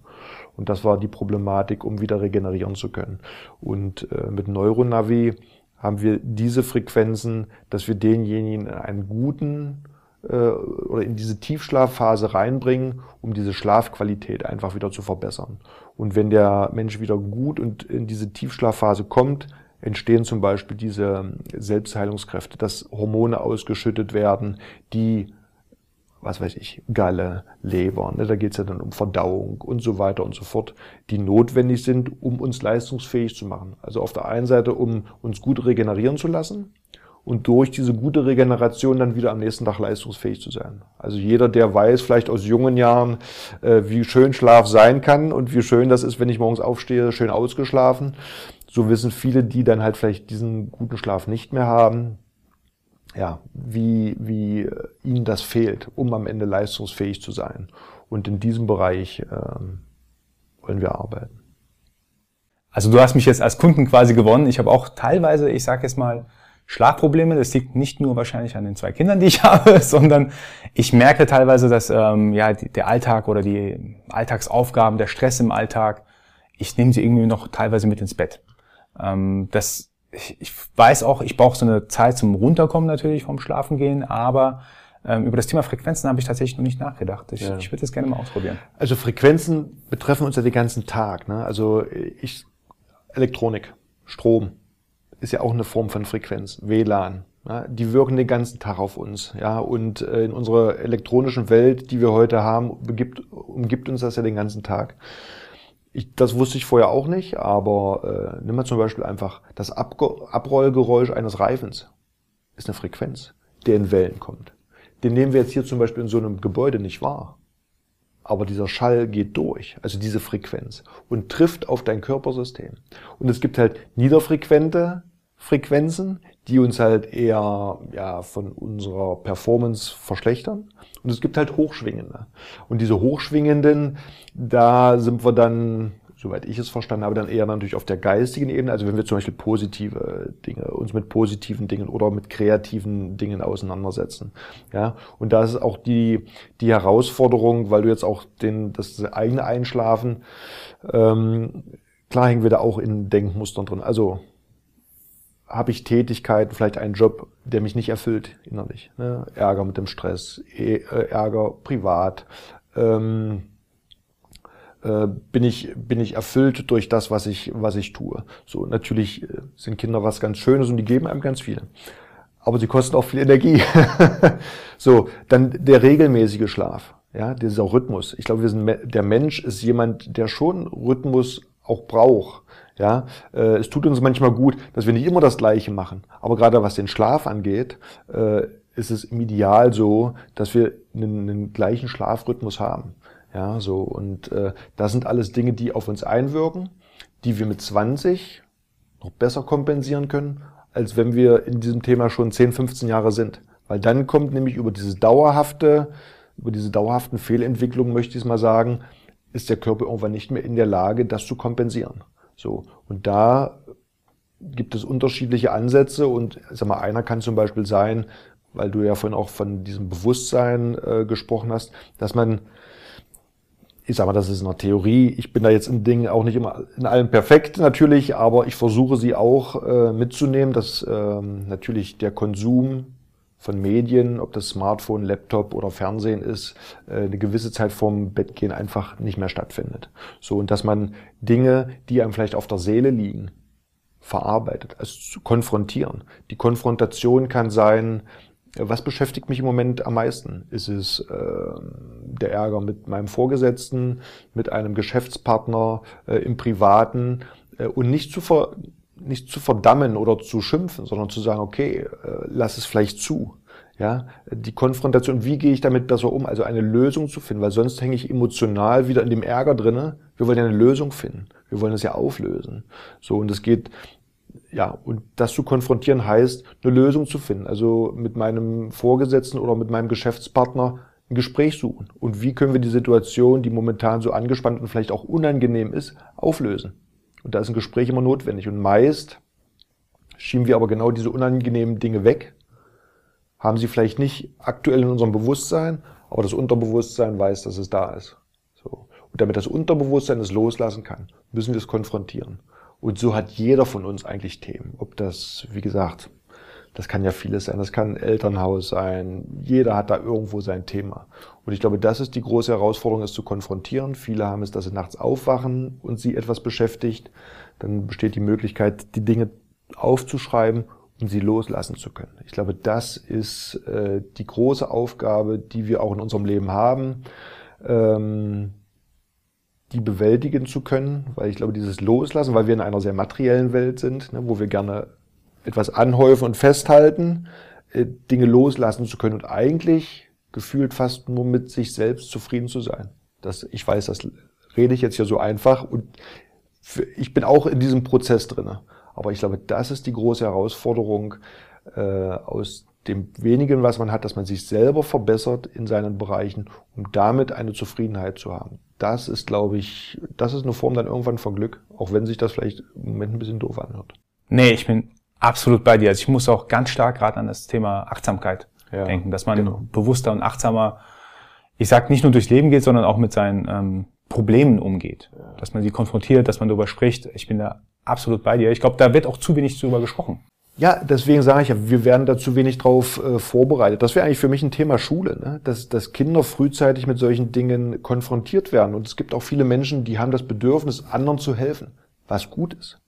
Und das war die Problematik, um wieder regenerieren zu können. Und äh, mit Neuronavi haben wir diese Frequenzen, dass wir denjenigen einen guten äh, oder in diese Tiefschlafphase reinbringen, um diese Schlafqualität einfach wieder zu verbessern. Und wenn der Mensch wieder gut und in diese Tiefschlafphase kommt, entstehen zum Beispiel diese Selbstheilungskräfte, dass Hormone ausgeschüttet werden, die was weiß ich, Galle, Leber, ne, da geht's ja dann um Verdauung und so weiter und so fort, die notwendig sind, um uns leistungsfähig zu machen. Also auf der einen Seite, um uns gut regenerieren zu lassen und durch diese gute Regeneration dann wieder am nächsten Tag leistungsfähig zu sein. Also jeder, der weiß, vielleicht aus jungen Jahren, äh, wie schön Schlaf sein kann und wie schön das ist, wenn ich morgens aufstehe, schön ausgeschlafen. So wissen viele, die dann halt vielleicht diesen guten Schlaf nicht mehr haben, ja, wie, wie ihnen das fehlt, um am Ende leistungsfähig zu sein. Und in diesem Bereich ähm, wollen wir arbeiten. Also du hast mich jetzt als Kunden quasi gewonnen. Ich habe auch teilweise, ich sage jetzt mal, Schlafprobleme. Das liegt nicht nur wahrscheinlich an den zwei Kindern, die ich habe, sondern ich merke teilweise, dass ähm, ja der Alltag oder die Alltagsaufgaben, der Stress im Alltag, ich nehme sie irgendwie noch teilweise mit ins Bett. Ähm, das, ich, ich weiß auch, ich brauche so eine Zeit zum Runterkommen natürlich vom Schlafengehen, aber ähm, über das Thema Frequenzen habe ich tatsächlich noch nicht nachgedacht. Ich, ja. ich würde das gerne mal ausprobieren. Also Frequenzen betreffen uns ja den ganzen Tag. Ne? Also ich Elektronik, Strom, ist ja auch eine Form von Frequenz, WLAN. Ja, die wirken den ganzen Tag auf uns. Ja, und äh, in unserer elektronischen Welt, die wir heute haben, begibt, umgibt uns das ja den ganzen Tag. Ich, das wusste ich vorher auch nicht, aber äh, nimm mal zum Beispiel einfach das Abge Abrollgeräusch eines Reifens. Ist eine Frequenz, der in Wellen kommt. Den nehmen wir jetzt hier zum Beispiel in so einem Gebäude nicht wahr. Aber dieser Schall geht durch, also diese Frequenz, und trifft auf dein Körpersystem. Und es gibt halt niederfrequente Frequenzen, die uns halt eher ja, von unserer Performance verschlechtern. Und es gibt halt hochschwingende. Und diese hochschwingenden, da sind wir dann soweit ich es verstanden habe, dann eher natürlich auf der geistigen Ebene. Also wenn wir zum Beispiel positive Dinge, uns mit positiven Dingen oder mit kreativen Dingen auseinandersetzen. Ja, und da ist auch die, die Herausforderung, weil du jetzt auch den, das eigene Einschlafen, ähm, klar hängen wir da auch in Denkmustern drin. Also habe ich Tätigkeiten, vielleicht einen Job, der mich nicht erfüllt innerlich. Ne? Ärger mit dem Stress, e, äh, Ärger privat. Ähm, äh, bin ich bin ich erfüllt durch das, was ich was ich tue. So natürlich äh, sind Kinder was ganz Schönes und die geben einem ganz viel, aber sie kosten auch viel Energie. so dann der regelmäßige Schlaf, ja, dieser Rhythmus. Ich glaube, wir sind der Mensch ist jemand, der schon Rhythmus auch braucht. Ja, äh, es tut uns manchmal gut, dass wir nicht immer das Gleiche machen. Aber gerade was den Schlaf angeht, äh, ist es im Ideal so, dass wir einen, einen gleichen Schlafrhythmus haben. Ja, so und äh, das sind alles Dinge, die auf uns einwirken, die wir mit 20 noch besser kompensieren können, als wenn wir in diesem Thema schon 10, 15 Jahre sind. Weil dann kommt nämlich über dieses dauerhafte, über diese dauerhaften Fehlentwicklungen, möchte ich es mal sagen, ist der Körper irgendwann nicht mehr in der Lage, das zu kompensieren. So. Und da gibt es unterschiedliche Ansätze und sag mal, einer kann zum Beispiel sein, weil du ja vorhin auch von diesem Bewusstsein äh, gesprochen hast, dass man ich sage mal, das ist eine Theorie. Ich bin da jetzt in Dingen auch nicht immer in allem perfekt natürlich, aber ich versuche sie auch äh, mitzunehmen, dass ähm, natürlich der Konsum von Medien, ob das Smartphone, Laptop oder Fernsehen ist, äh, eine gewisse Zeit vorm Bettgehen einfach nicht mehr stattfindet. So und dass man Dinge, die einem vielleicht auf der Seele liegen, verarbeitet, also zu konfrontieren. Die Konfrontation kann sein, was beschäftigt mich im Moment am meisten? Ist es äh, der Ärger mit meinem Vorgesetzten, mit einem Geschäftspartner äh, im Privaten äh, und nicht zu, ver, nicht zu verdammen oder zu schimpfen, sondern zu sagen, okay, äh, lass es vielleicht zu. Ja, die Konfrontation, wie gehe ich damit besser um? Also eine Lösung zu finden, weil sonst hänge ich emotional wieder in dem Ärger drinne. Wir wollen ja eine Lösung finden. Wir wollen es ja auflösen. So, und es geht ja, und das zu konfrontieren heißt, eine Lösung zu finden. Also mit meinem Vorgesetzten oder mit meinem Geschäftspartner ein Gespräch suchen. Und wie können wir die Situation, die momentan so angespannt und vielleicht auch unangenehm ist, auflösen? Und da ist ein Gespräch immer notwendig. Und meist schieben wir aber genau diese unangenehmen Dinge weg, haben sie vielleicht nicht aktuell in unserem Bewusstsein, aber das Unterbewusstsein weiß, dass es da ist. So. Und damit das Unterbewusstsein es loslassen kann, müssen wir es konfrontieren. Und so hat jeder von uns eigentlich Themen. Ob das, wie gesagt, das kann ja vieles sein. Das kann ein Elternhaus sein. Jeder hat da irgendwo sein Thema. Und ich glaube, das ist die große Herausforderung, es zu konfrontieren. Viele haben es, dass sie nachts aufwachen und sie etwas beschäftigt. Dann besteht die Möglichkeit, die Dinge aufzuschreiben und sie loslassen zu können. Ich glaube, das ist äh, die große Aufgabe, die wir auch in unserem Leben haben. Ähm, die bewältigen zu können, weil ich glaube, dieses Loslassen, weil wir in einer sehr materiellen Welt sind, ne, wo wir gerne etwas anhäufen und festhalten, äh, Dinge loslassen zu können und eigentlich gefühlt fast nur mit sich selbst zufrieden zu sein. Das, ich weiß, das rede ich jetzt hier so einfach und ich bin auch in diesem Prozess drinne. Aber ich glaube, das ist die große Herausforderung, äh, aus dem wenigen, was man hat, dass man sich selber verbessert in seinen Bereichen, um damit eine Zufriedenheit zu haben. Das ist, glaube ich, das ist eine Form dann irgendwann von Glück, auch wenn sich das vielleicht im Moment ein bisschen doof anhört. Nee, ich bin absolut bei dir. Also ich muss auch ganz stark gerade an das Thema Achtsamkeit ja, denken, dass man genau. bewusster und achtsamer, ich sag nicht nur durchs Leben geht, sondern auch mit seinen ähm, Problemen umgeht. Ja. Dass man sie konfrontiert, dass man darüber spricht. Ich bin da absolut bei dir. Ich glaube, da wird auch zu wenig darüber gesprochen. Ja, deswegen sage ich ja, wir werden da zu wenig drauf äh, vorbereitet. Das wäre eigentlich für mich ein Thema Schule, ne? dass, dass Kinder frühzeitig mit solchen Dingen konfrontiert werden. Und es gibt auch viele Menschen, die haben das Bedürfnis, anderen zu helfen, was gut ist.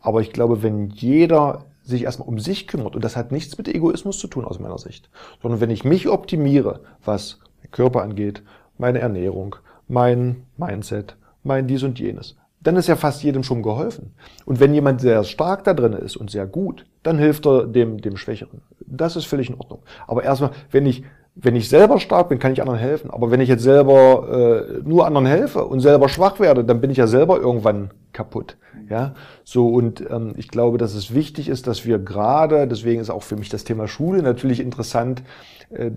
Aber ich glaube, wenn jeder sich erstmal um sich kümmert, und das hat nichts mit Egoismus zu tun aus meiner Sicht, sondern wenn ich mich optimiere, was Körper angeht, meine Ernährung, mein Mindset, mein dies und jenes, dann ist ja fast jedem schon geholfen. Und wenn jemand sehr stark da drin ist und sehr gut, dann hilft er dem, dem Schwächeren. Das ist völlig in Ordnung. Aber erstmal, wenn ich, wenn ich selber stark bin, kann ich anderen helfen. Aber wenn ich jetzt selber äh, nur anderen helfe und selber schwach werde, dann bin ich ja selber irgendwann kaputt. Ja, so und ähm, ich glaube, dass es wichtig ist, dass wir gerade, deswegen ist auch für mich das Thema Schule natürlich interessant, äh,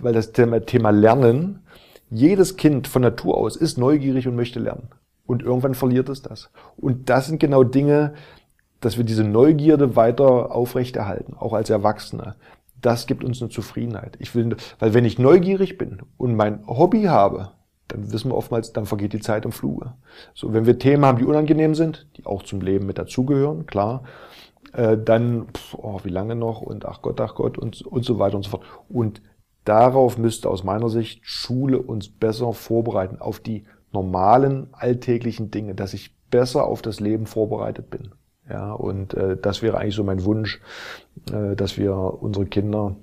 weil das Thema, Thema Lernen, jedes Kind von Natur aus ist neugierig und möchte lernen. Und irgendwann verliert es das. Und das sind genau Dinge, dass wir diese Neugierde weiter aufrechterhalten, auch als Erwachsene. Das gibt uns eine Zufriedenheit. Ich will, weil wenn ich neugierig bin und mein Hobby habe, dann wissen wir oftmals, dann vergeht die Zeit im Fluge. So, wenn wir Themen haben, die unangenehm sind, die auch zum Leben mit dazugehören, klar, äh, dann, pff, oh, wie lange noch und ach Gott, ach Gott und, und so weiter und so fort. Und darauf müsste aus meiner Sicht Schule uns besser vorbereiten, auf die normalen alltäglichen Dinge, dass ich besser auf das Leben vorbereitet bin. Ja, und äh, das wäre eigentlich so mein Wunsch, äh, dass wir unsere Kinder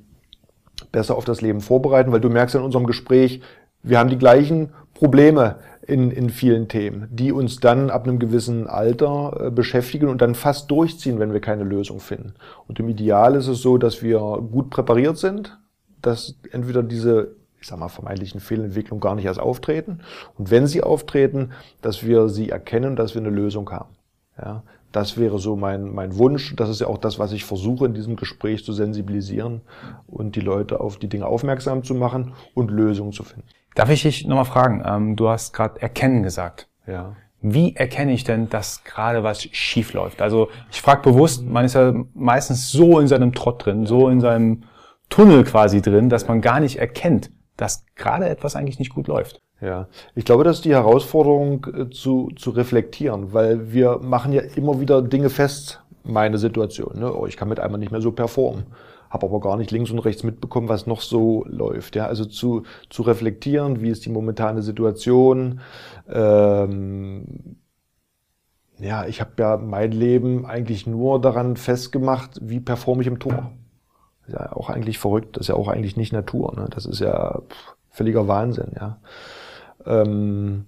besser auf das Leben vorbereiten, weil du merkst in unserem Gespräch, wir haben die gleichen Probleme in, in vielen Themen, die uns dann ab einem gewissen Alter äh, beschäftigen und dann fast durchziehen, wenn wir keine Lösung finden. Und im Ideal ist es so, dass wir gut präpariert sind, dass entweder diese ich sag mal, vermeintlichen Fehlentwicklung gar nicht erst auftreten. Und wenn sie auftreten, dass wir sie erkennen, dass wir eine Lösung haben. Ja, das wäre so mein, mein Wunsch. Das ist ja auch das, was ich versuche in diesem Gespräch zu sensibilisieren und die Leute auf die Dinge aufmerksam zu machen und Lösungen zu finden. Darf ich dich nochmal fragen? Ähm, du hast gerade erkennen gesagt. Ja. Wie erkenne ich denn, dass gerade was schief läuft? Also ich frage bewusst, man ist ja meistens so in seinem Trott drin, so in seinem Tunnel quasi drin, dass man gar nicht erkennt, dass gerade etwas eigentlich nicht gut läuft. Ja, ich glaube, das ist die Herausforderung äh, zu, zu reflektieren, weil wir machen ja immer wieder Dinge fest, meine Situation. Ne? Oh, ich kann mit einmal nicht mehr so performen, habe aber gar nicht links und rechts mitbekommen, was noch so läuft. Ja, also zu, zu reflektieren, wie ist die momentane Situation. Ähm, ja, ich habe ja mein Leben eigentlich nur daran festgemacht, wie performe ich im Tor. Ist ja auch eigentlich verrückt, das ist ja auch eigentlich nicht Natur. Ne? Das ist ja pff, völliger Wahnsinn. Ja. Ähm,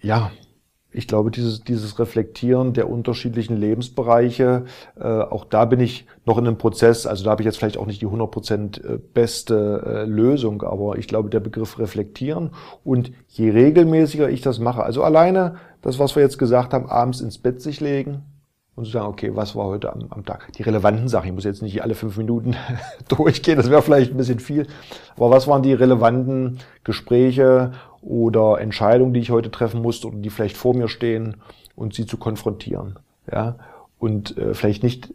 ja, ich glaube, dieses, dieses Reflektieren der unterschiedlichen Lebensbereiche, äh, auch da bin ich noch in einem Prozess, also da habe ich jetzt vielleicht auch nicht die 100% äh, beste äh, Lösung, aber ich glaube, der Begriff reflektieren und je regelmäßiger ich das mache, also alleine das, was wir jetzt gesagt haben, abends ins Bett sich legen, und zu sagen, okay, was war heute am, am Tag? Die relevanten Sachen. Ich muss jetzt nicht alle fünf Minuten durchgehen, das wäre vielleicht ein bisschen viel. Aber was waren die relevanten Gespräche oder Entscheidungen, die ich heute treffen musste oder die vielleicht vor mir stehen und sie zu konfrontieren? Ja, und äh, vielleicht nicht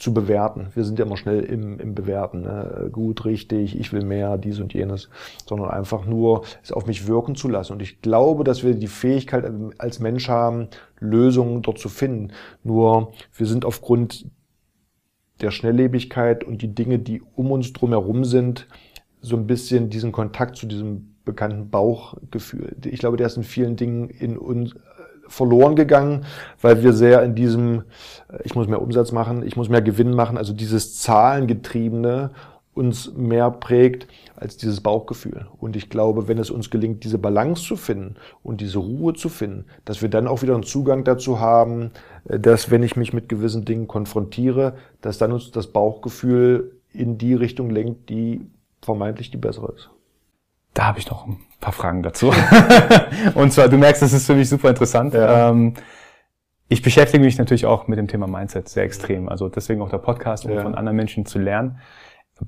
zu bewerten. Wir sind ja immer schnell im, im Bewerten. Ne? Gut, richtig, ich will mehr, dies und jenes, sondern einfach nur es auf mich wirken zu lassen. Und ich glaube, dass wir die Fähigkeit als Mensch haben, Lösungen dort zu finden. Nur wir sind aufgrund der Schnelllebigkeit und die Dinge, die um uns drumherum sind, so ein bisschen diesen Kontakt zu diesem bekannten Bauchgefühl. Ich glaube, der ist in vielen Dingen in uns verloren gegangen, weil wir sehr in diesem, äh, ich muss mehr Umsatz machen, ich muss mehr Gewinn machen, also dieses Zahlengetriebene uns mehr prägt als dieses Bauchgefühl. Und ich glaube, wenn es uns gelingt, diese Balance zu finden und diese Ruhe zu finden, dass wir dann auch wieder einen Zugang dazu haben, äh, dass wenn ich mich mit gewissen Dingen konfrontiere, dass dann uns das Bauchgefühl in die Richtung lenkt, die vermeintlich die bessere ist. Da habe ich noch ein paar Fragen dazu. und zwar, du merkst, das ist für mich super interessant. Ja. Ähm, ich beschäftige mich natürlich auch mit dem Thema Mindset sehr extrem. Also deswegen auch der Podcast, um ja. von anderen Menschen zu lernen.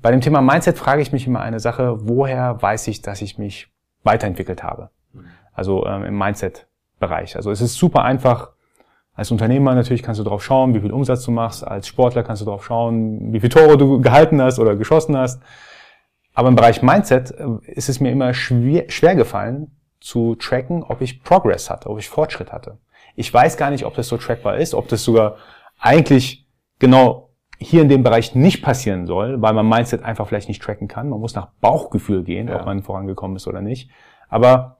Bei dem Thema Mindset frage ich mich immer eine Sache, woher weiß ich, dass ich mich weiterentwickelt habe? Also ähm, im Mindset-Bereich. Also es ist super einfach. Als Unternehmer natürlich kannst du drauf schauen, wie viel Umsatz du machst. Als Sportler kannst du drauf schauen, wie viele Tore du gehalten hast oder geschossen hast. Aber im Bereich Mindset äh, ist es mir immer schwer, schwer gefallen zu tracken, ob ich Progress hatte, ob ich Fortschritt hatte. Ich weiß gar nicht, ob das so trackbar ist, ob das sogar eigentlich genau hier in dem Bereich nicht passieren soll, weil man Mindset einfach vielleicht nicht tracken kann. Man muss nach Bauchgefühl gehen, ja. ob man vorangekommen ist oder nicht. Aber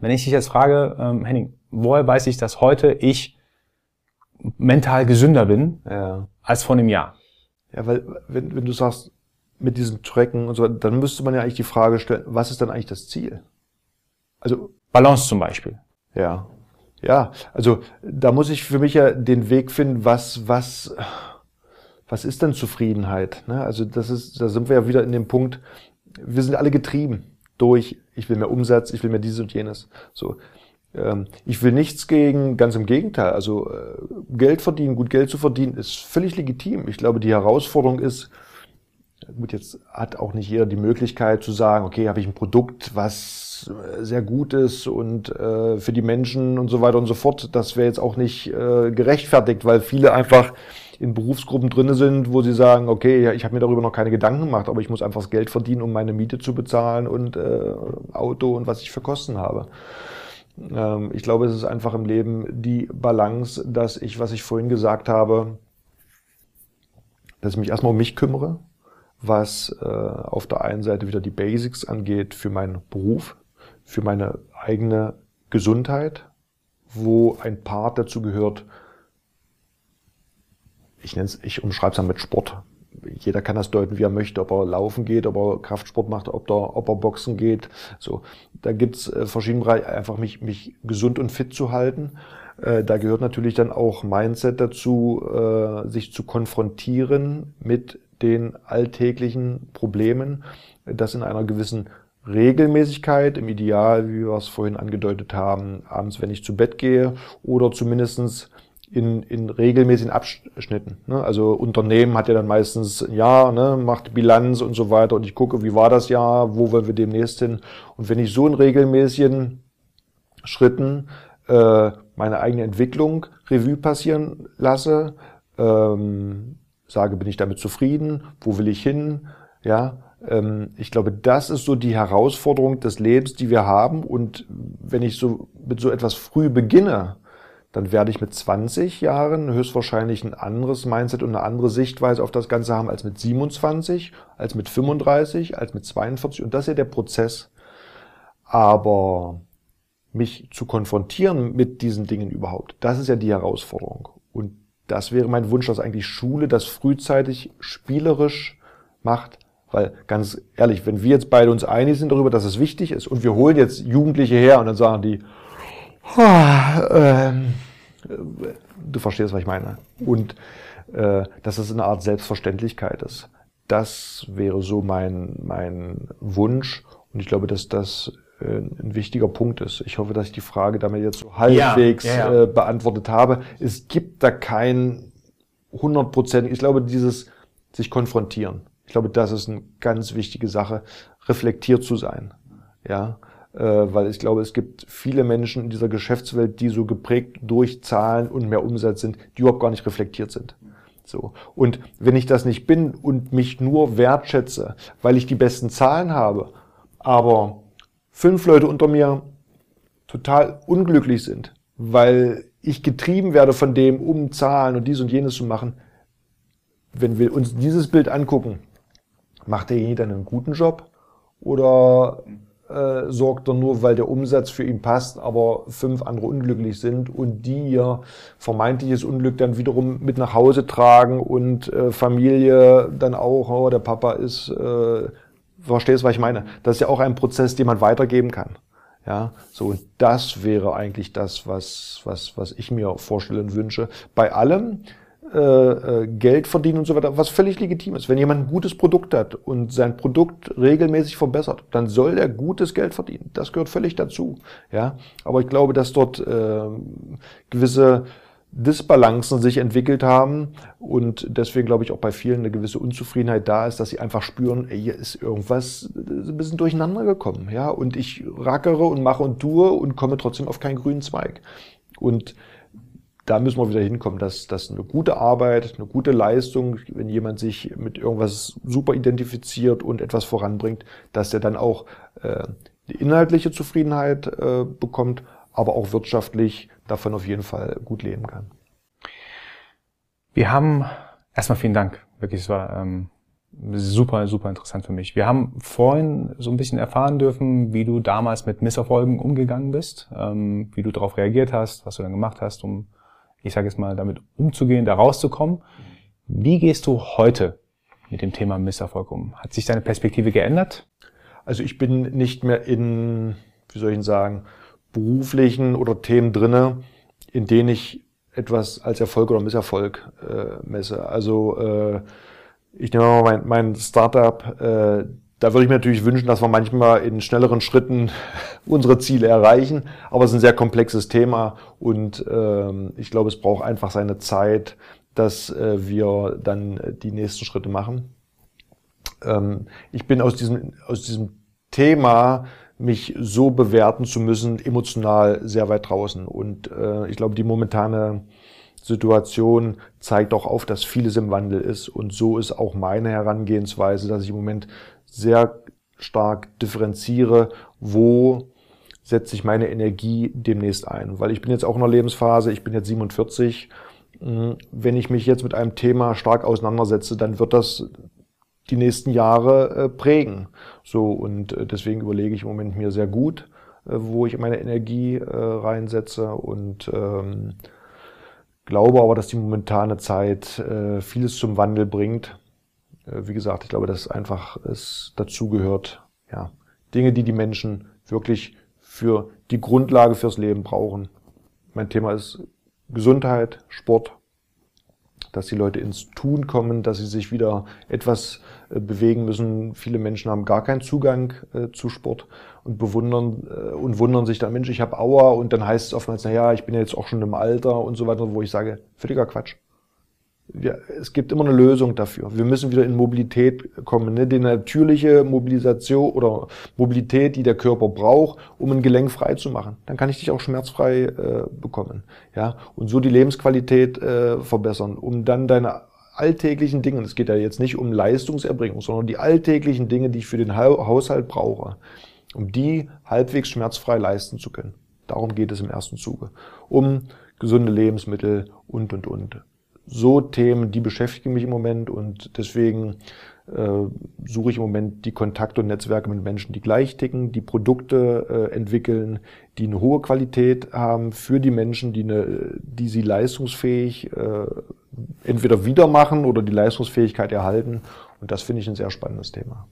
wenn ich dich jetzt frage, ähm, Henning, woher weiß ich, dass heute ich mental gesünder bin ja. als vor einem Jahr? Ja, weil wenn, wenn du sagst, mit diesem Tracken und so, dann müsste man ja eigentlich die Frage stellen, was ist dann eigentlich das Ziel? Also Balance zum Beispiel. Ja, ja. Also da muss ich für mich ja den Weg finden, was was was ist denn Zufriedenheit? Ne? Also das ist, da sind wir ja wieder in dem Punkt. Wir sind alle getrieben durch, ich will mehr Umsatz, ich will mehr dieses und jenes. So, ähm, ich will nichts gegen, ganz im Gegenteil. Also äh, Geld verdienen, gut Geld zu verdienen, ist völlig legitim. Ich glaube, die Herausforderung ist, Gut, jetzt hat auch nicht jeder die Möglichkeit zu sagen, okay, habe ich ein Produkt, was was sehr gut ist und äh, für die Menschen und so weiter und so fort, das wäre jetzt auch nicht äh, gerechtfertigt, weil viele einfach in Berufsgruppen drinne sind, wo sie sagen, okay, ich habe mir darüber noch keine Gedanken gemacht, aber ich muss einfach das Geld verdienen, um meine Miete zu bezahlen und äh, Auto und was ich für Kosten habe. Ähm, ich glaube, es ist einfach im Leben die Balance, dass ich, was ich vorhin gesagt habe, dass ich mich erstmal um mich kümmere, was äh, auf der einen Seite wieder die Basics angeht für meinen Beruf, für meine eigene Gesundheit, wo ein Part dazu gehört, ich nenne es, ich umschreibe es dann mit Sport. Jeder kann das deuten, wie er möchte, ob er laufen geht, ob er Kraftsport macht, ob, der, ob er Boxen geht. So, da gibt's äh, verschiedene Bereiche, einfach mich, mich gesund und fit zu halten. Äh, da gehört natürlich dann auch Mindset dazu, äh, sich zu konfrontieren mit den alltäglichen Problemen, das in einer gewissen Regelmäßigkeit, im Ideal, wie wir es vorhin angedeutet haben, abends, wenn ich zu Bett gehe, oder zumindestens in, in regelmäßigen Abschnitten. Ne? Also Unternehmen hat ja dann meistens ein Jahr, ne, macht Bilanz und so weiter und ich gucke, wie war das Jahr, wo wollen wir demnächst hin. Und wenn ich so in regelmäßigen Schritten äh, meine eigene Entwicklung Revue passieren lasse, ähm, sage, bin ich damit zufrieden, wo will ich hin, ja, ähm, ich glaube, das ist so die Herausforderung des Lebens, die wir haben. Und wenn ich so mit so etwas früh beginne, dann werde ich mit 20 Jahren höchstwahrscheinlich ein anderes Mindset und eine andere Sichtweise auf das Ganze haben als mit 27, als mit 35, als mit 42. Und das ist ja der Prozess. Aber mich zu konfrontieren mit diesen Dingen überhaupt, das ist ja die Herausforderung. Das wäre mein Wunsch, dass eigentlich Schule das frühzeitig spielerisch macht. Weil ganz ehrlich, wenn wir jetzt beide uns einig sind darüber, dass es wichtig ist und wir holen jetzt Jugendliche her und dann sagen die, ähm, du verstehst, was ich meine. Und äh, dass es eine Art Selbstverständlichkeit ist. Das wäre so mein, mein Wunsch. Und ich glaube, dass das äh, ein wichtiger Punkt ist. Ich hoffe, dass ich die Frage damit jetzt so halbwegs ja, ja, ja. Äh, beantwortet habe. Es gibt da kein 100 Prozent. Ich glaube, dieses sich konfrontieren. Ich glaube, das ist eine ganz wichtige Sache, reflektiert zu sein. Ja, äh, weil ich glaube, es gibt viele Menschen in dieser Geschäftswelt, die so geprägt durch Zahlen und mehr Umsatz sind, die überhaupt gar nicht reflektiert sind. So. Und wenn ich das nicht bin und mich nur wertschätze, weil ich die besten Zahlen habe, aber fünf Leute unter mir total unglücklich sind, weil ich getrieben werde von dem, um Zahlen und dies und jenes zu machen, wenn wir uns dieses Bild angucken, macht derjenige dann einen guten Job oder äh, sorgt er nur, weil der Umsatz für ihn passt, aber fünf andere unglücklich sind und die ihr vermeintliches Unglück dann wiederum mit nach Hause tragen und äh, Familie dann auch, oh, der Papa ist, äh, verstehst, was ich meine? Das ist ja auch ein Prozess, den man weitergeben kann. Ja, so und das wäre eigentlich das, was, was, was ich mir vorstellen wünsche. Bei allem, äh, äh, Geld verdienen und so weiter, was völlig legitim ist. Wenn jemand ein gutes Produkt hat und sein Produkt regelmäßig verbessert, dann soll er gutes Geld verdienen. Das gehört völlig dazu. Ja, aber ich glaube, dass dort äh, gewisse Disbalancen sich entwickelt haben und deswegen glaube ich auch bei vielen eine gewisse Unzufriedenheit da ist, dass sie einfach spüren, ey, hier ist irgendwas ein bisschen durcheinander gekommen, ja, und ich rackere und mache und tue und komme trotzdem auf keinen grünen Zweig. Und da müssen wir wieder hinkommen, dass, dass eine gute Arbeit, eine gute Leistung, wenn jemand sich mit irgendwas super identifiziert und etwas voranbringt, dass er dann auch äh, die inhaltliche Zufriedenheit äh, bekommt, aber auch wirtschaftlich davon auf jeden Fall gut leben kann. Wir haben erstmal vielen Dank. Wirklich, es war ähm, super, super interessant für mich. Wir haben vorhin so ein bisschen erfahren dürfen, wie du damals mit Misserfolgen umgegangen bist, ähm, wie du darauf reagiert hast, was du dann gemacht hast, um ich sage jetzt mal, damit umzugehen, da rauszukommen. Wie gehst du heute mit dem Thema Misserfolg um? Hat sich deine Perspektive geändert? Also ich bin nicht mehr in, wie soll ich sagen, beruflichen oder Themen drinne, in denen ich etwas als Erfolg oder Misserfolg äh, messe. Also äh, ich nehme mal mein, mein Startup, äh, da würde ich mir natürlich wünschen, dass wir manchmal in schnelleren Schritten unsere Ziele erreichen. Aber es ist ein sehr komplexes Thema und ähm, ich glaube, es braucht einfach seine Zeit, dass äh, wir dann die nächsten Schritte machen. Ähm, ich bin aus diesem, aus diesem Thema mich so bewerten zu müssen, emotional sehr weit draußen. Und äh, ich glaube, die momentane Situation zeigt auch auf, dass vieles im Wandel ist. Und so ist auch meine Herangehensweise, dass ich im Moment sehr stark differenziere, wo setze ich meine Energie demnächst ein. Weil ich bin jetzt auch in einer Lebensphase, ich bin jetzt 47. Hm, wenn ich mich jetzt mit einem Thema stark auseinandersetze, dann wird das die nächsten Jahre äh, prägen. So, und äh, deswegen überlege ich im Moment mir sehr gut, äh, wo ich meine Energie reinsetze und ähm, glaube aber, dass die momentane Zeit vieles zum Wandel bringt. wie gesagt, ich glaube, dass einfach es dazugehört, ja, Dinge, die die Menschen wirklich für die Grundlage fürs Leben brauchen. Mein Thema ist Gesundheit, Sport, dass die Leute ins Tun kommen, dass sie sich wieder etwas äh, bewegen müssen. Viele Menschen haben gar keinen Zugang äh, zu Sport und bewundern äh, und wundern sich dann, Mensch, ich habe Aua und dann heißt es oftmals, naja, ich bin jetzt auch schon im Alter und so weiter, wo ich sage, völliger Quatsch wir, es gibt immer eine Lösung dafür. Wir müssen wieder in Mobilität kommen. Ne? Die natürliche Mobilisation oder Mobilität, die der Körper braucht, um ein Gelenk frei zu machen. Dann kann ich dich auch schmerzfrei äh, bekommen. Ja? Und so die Lebensqualität äh, verbessern, um dann deine alltäglichen Dinge, es geht ja jetzt nicht um Leistungserbringung, sondern die alltäglichen Dinge, die ich für den Haushalt brauche, um die halbwegs schmerzfrei leisten zu können. Darum geht es im ersten Zuge. Um gesunde Lebensmittel und, und, und so Themen, die beschäftigen mich im Moment und deswegen äh, suche ich im Moment die Kontakte und Netzwerke mit Menschen, die gleich ticken, die Produkte äh, entwickeln, die eine hohe Qualität haben für die Menschen, die, eine, die sie leistungsfähig äh, entweder wieder machen oder die Leistungsfähigkeit erhalten. Und das finde ich ein sehr spannendes Thema.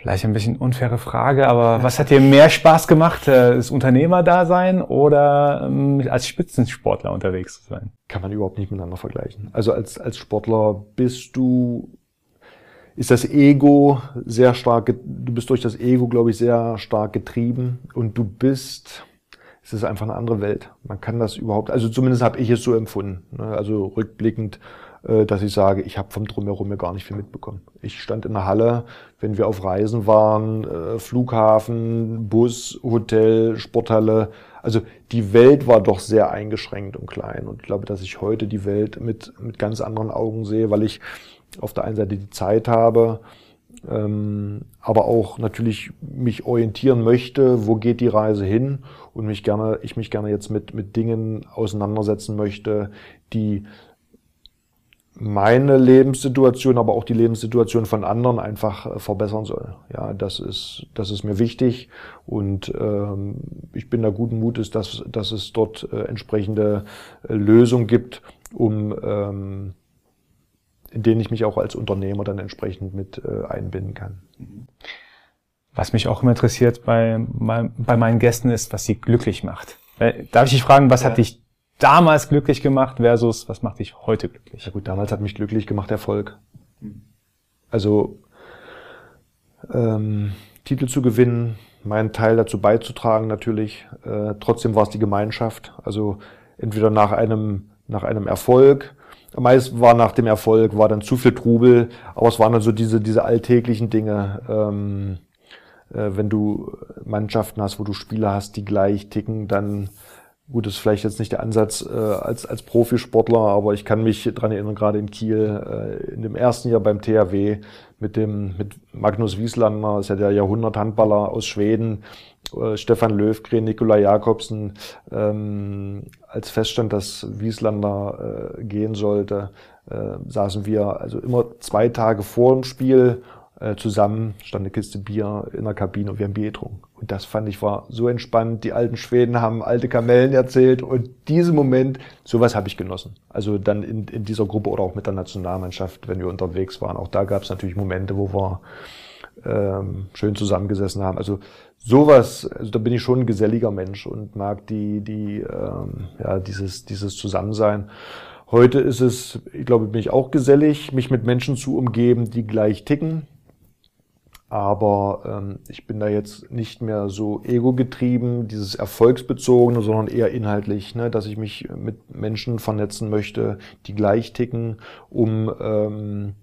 Vielleicht ein bisschen unfaire Frage, aber was hat dir mehr Spaß gemacht, äh, das Unternehmerdasein oder ähm, als Spitzensportler unterwegs zu sein? Kann man überhaupt nicht miteinander vergleichen. Also als, als Sportler bist du, ist das Ego sehr stark, du bist durch das Ego, glaube ich, sehr stark getrieben und du bist, es ist einfach eine andere Welt. Man kann das überhaupt, also zumindest habe ich es so empfunden. Ne? Also rückblickend dass ich sage, ich habe vom Drumherum ja gar nicht viel mitbekommen. Ich stand in der Halle, wenn wir auf Reisen waren, äh, Flughafen, Bus, Hotel, Sporthalle. Also die Welt war doch sehr eingeschränkt und klein. Und ich glaube, dass ich heute die Welt mit, mit ganz anderen Augen sehe, weil ich auf der einen Seite die Zeit habe, ähm, aber auch natürlich mich orientieren möchte, wo geht die Reise hin und mich gerne, ich mich gerne jetzt mit, mit Dingen auseinandersetzen möchte, die meine Lebenssituation, aber auch die Lebenssituation von anderen einfach äh, verbessern soll. Ja, das ist, das ist mir wichtig und ähm, ich bin da guten Mutes, dass, dass es dort äh, entsprechende äh, Lösungen gibt, um ähm, in denen ich mich auch als Unternehmer dann entsprechend mit äh, einbinden kann. Was mich auch immer interessiert bei, bei meinen Gästen ist, was sie glücklich macht. Äh, darf ich dich fragen, was ja. hat dich damals glücklich gemacht versus was macht dich heute glücklich? Ja gut, damals hat mich glücklich gemacht Erfolg. Also ähm, Titel zu gewinnen, meinen Teil dazu beizutragen natürlich. Äh, trotzdem war es die Gemeinschaft. Also entweder nach einem nach einem Erfolg. Meist war nach dem Erfolg war dann zu viel Trubel, aber es waren dann so diese diese alltäglichen Dinge. Ähm, äh, wenn du Mannschaften hast, wo du Spieler hast, die gleich ticken, dann Gut, das ist vielleicht jetzt nicht der Ansatz äh, als, als Profisportler, aber ich kann mich dran erinnern, gerade in Kiel, äh, in dem ersten Jahr beim THW mit dem mit Magnus Wieslander, ist ja der Jahrhundert-Handballer aus Schweden, äh, Stefan Löwgren, Nikolai Jakobsen, ähm, als feststand, dass Wieslander äh, gehen sollte, äh, saßen wir also immer zwei Tage vor dem Spiel äh, zusammen, stand eine Kiste Bier in der Kabine und wir haben Bier getrunken. Und das fand ich war so entspannt. Die alten Schweden haben alte Kamellen erzählt und diesen Moment, sowas habe ich genossen. Also dann in, in dieser Gruppe oder auch mit der Nationalmannschaft, wenn wir unterwegs waren. Auch da gab es natürlich Momente, wo wir ähm, schön zusammengesessen haben. Also sowas, also da bin ich schon ein geselliger Mensch und mag die, die, ähm, ja, dieses, dieses Zusammensein. Heute ist es, ich glaube, bin ich auch gesellig, mich mit Menschen zu umgeben, die gleich ticken, aber ähm, ich bin da jetzt nicht mehr so ego-getrieben, dieses Erfolgsbezogene, sondern eher inhaltlich, ne, dass ich mich mit Menschen vernetzen möchte, die gleich ticken, um ähm,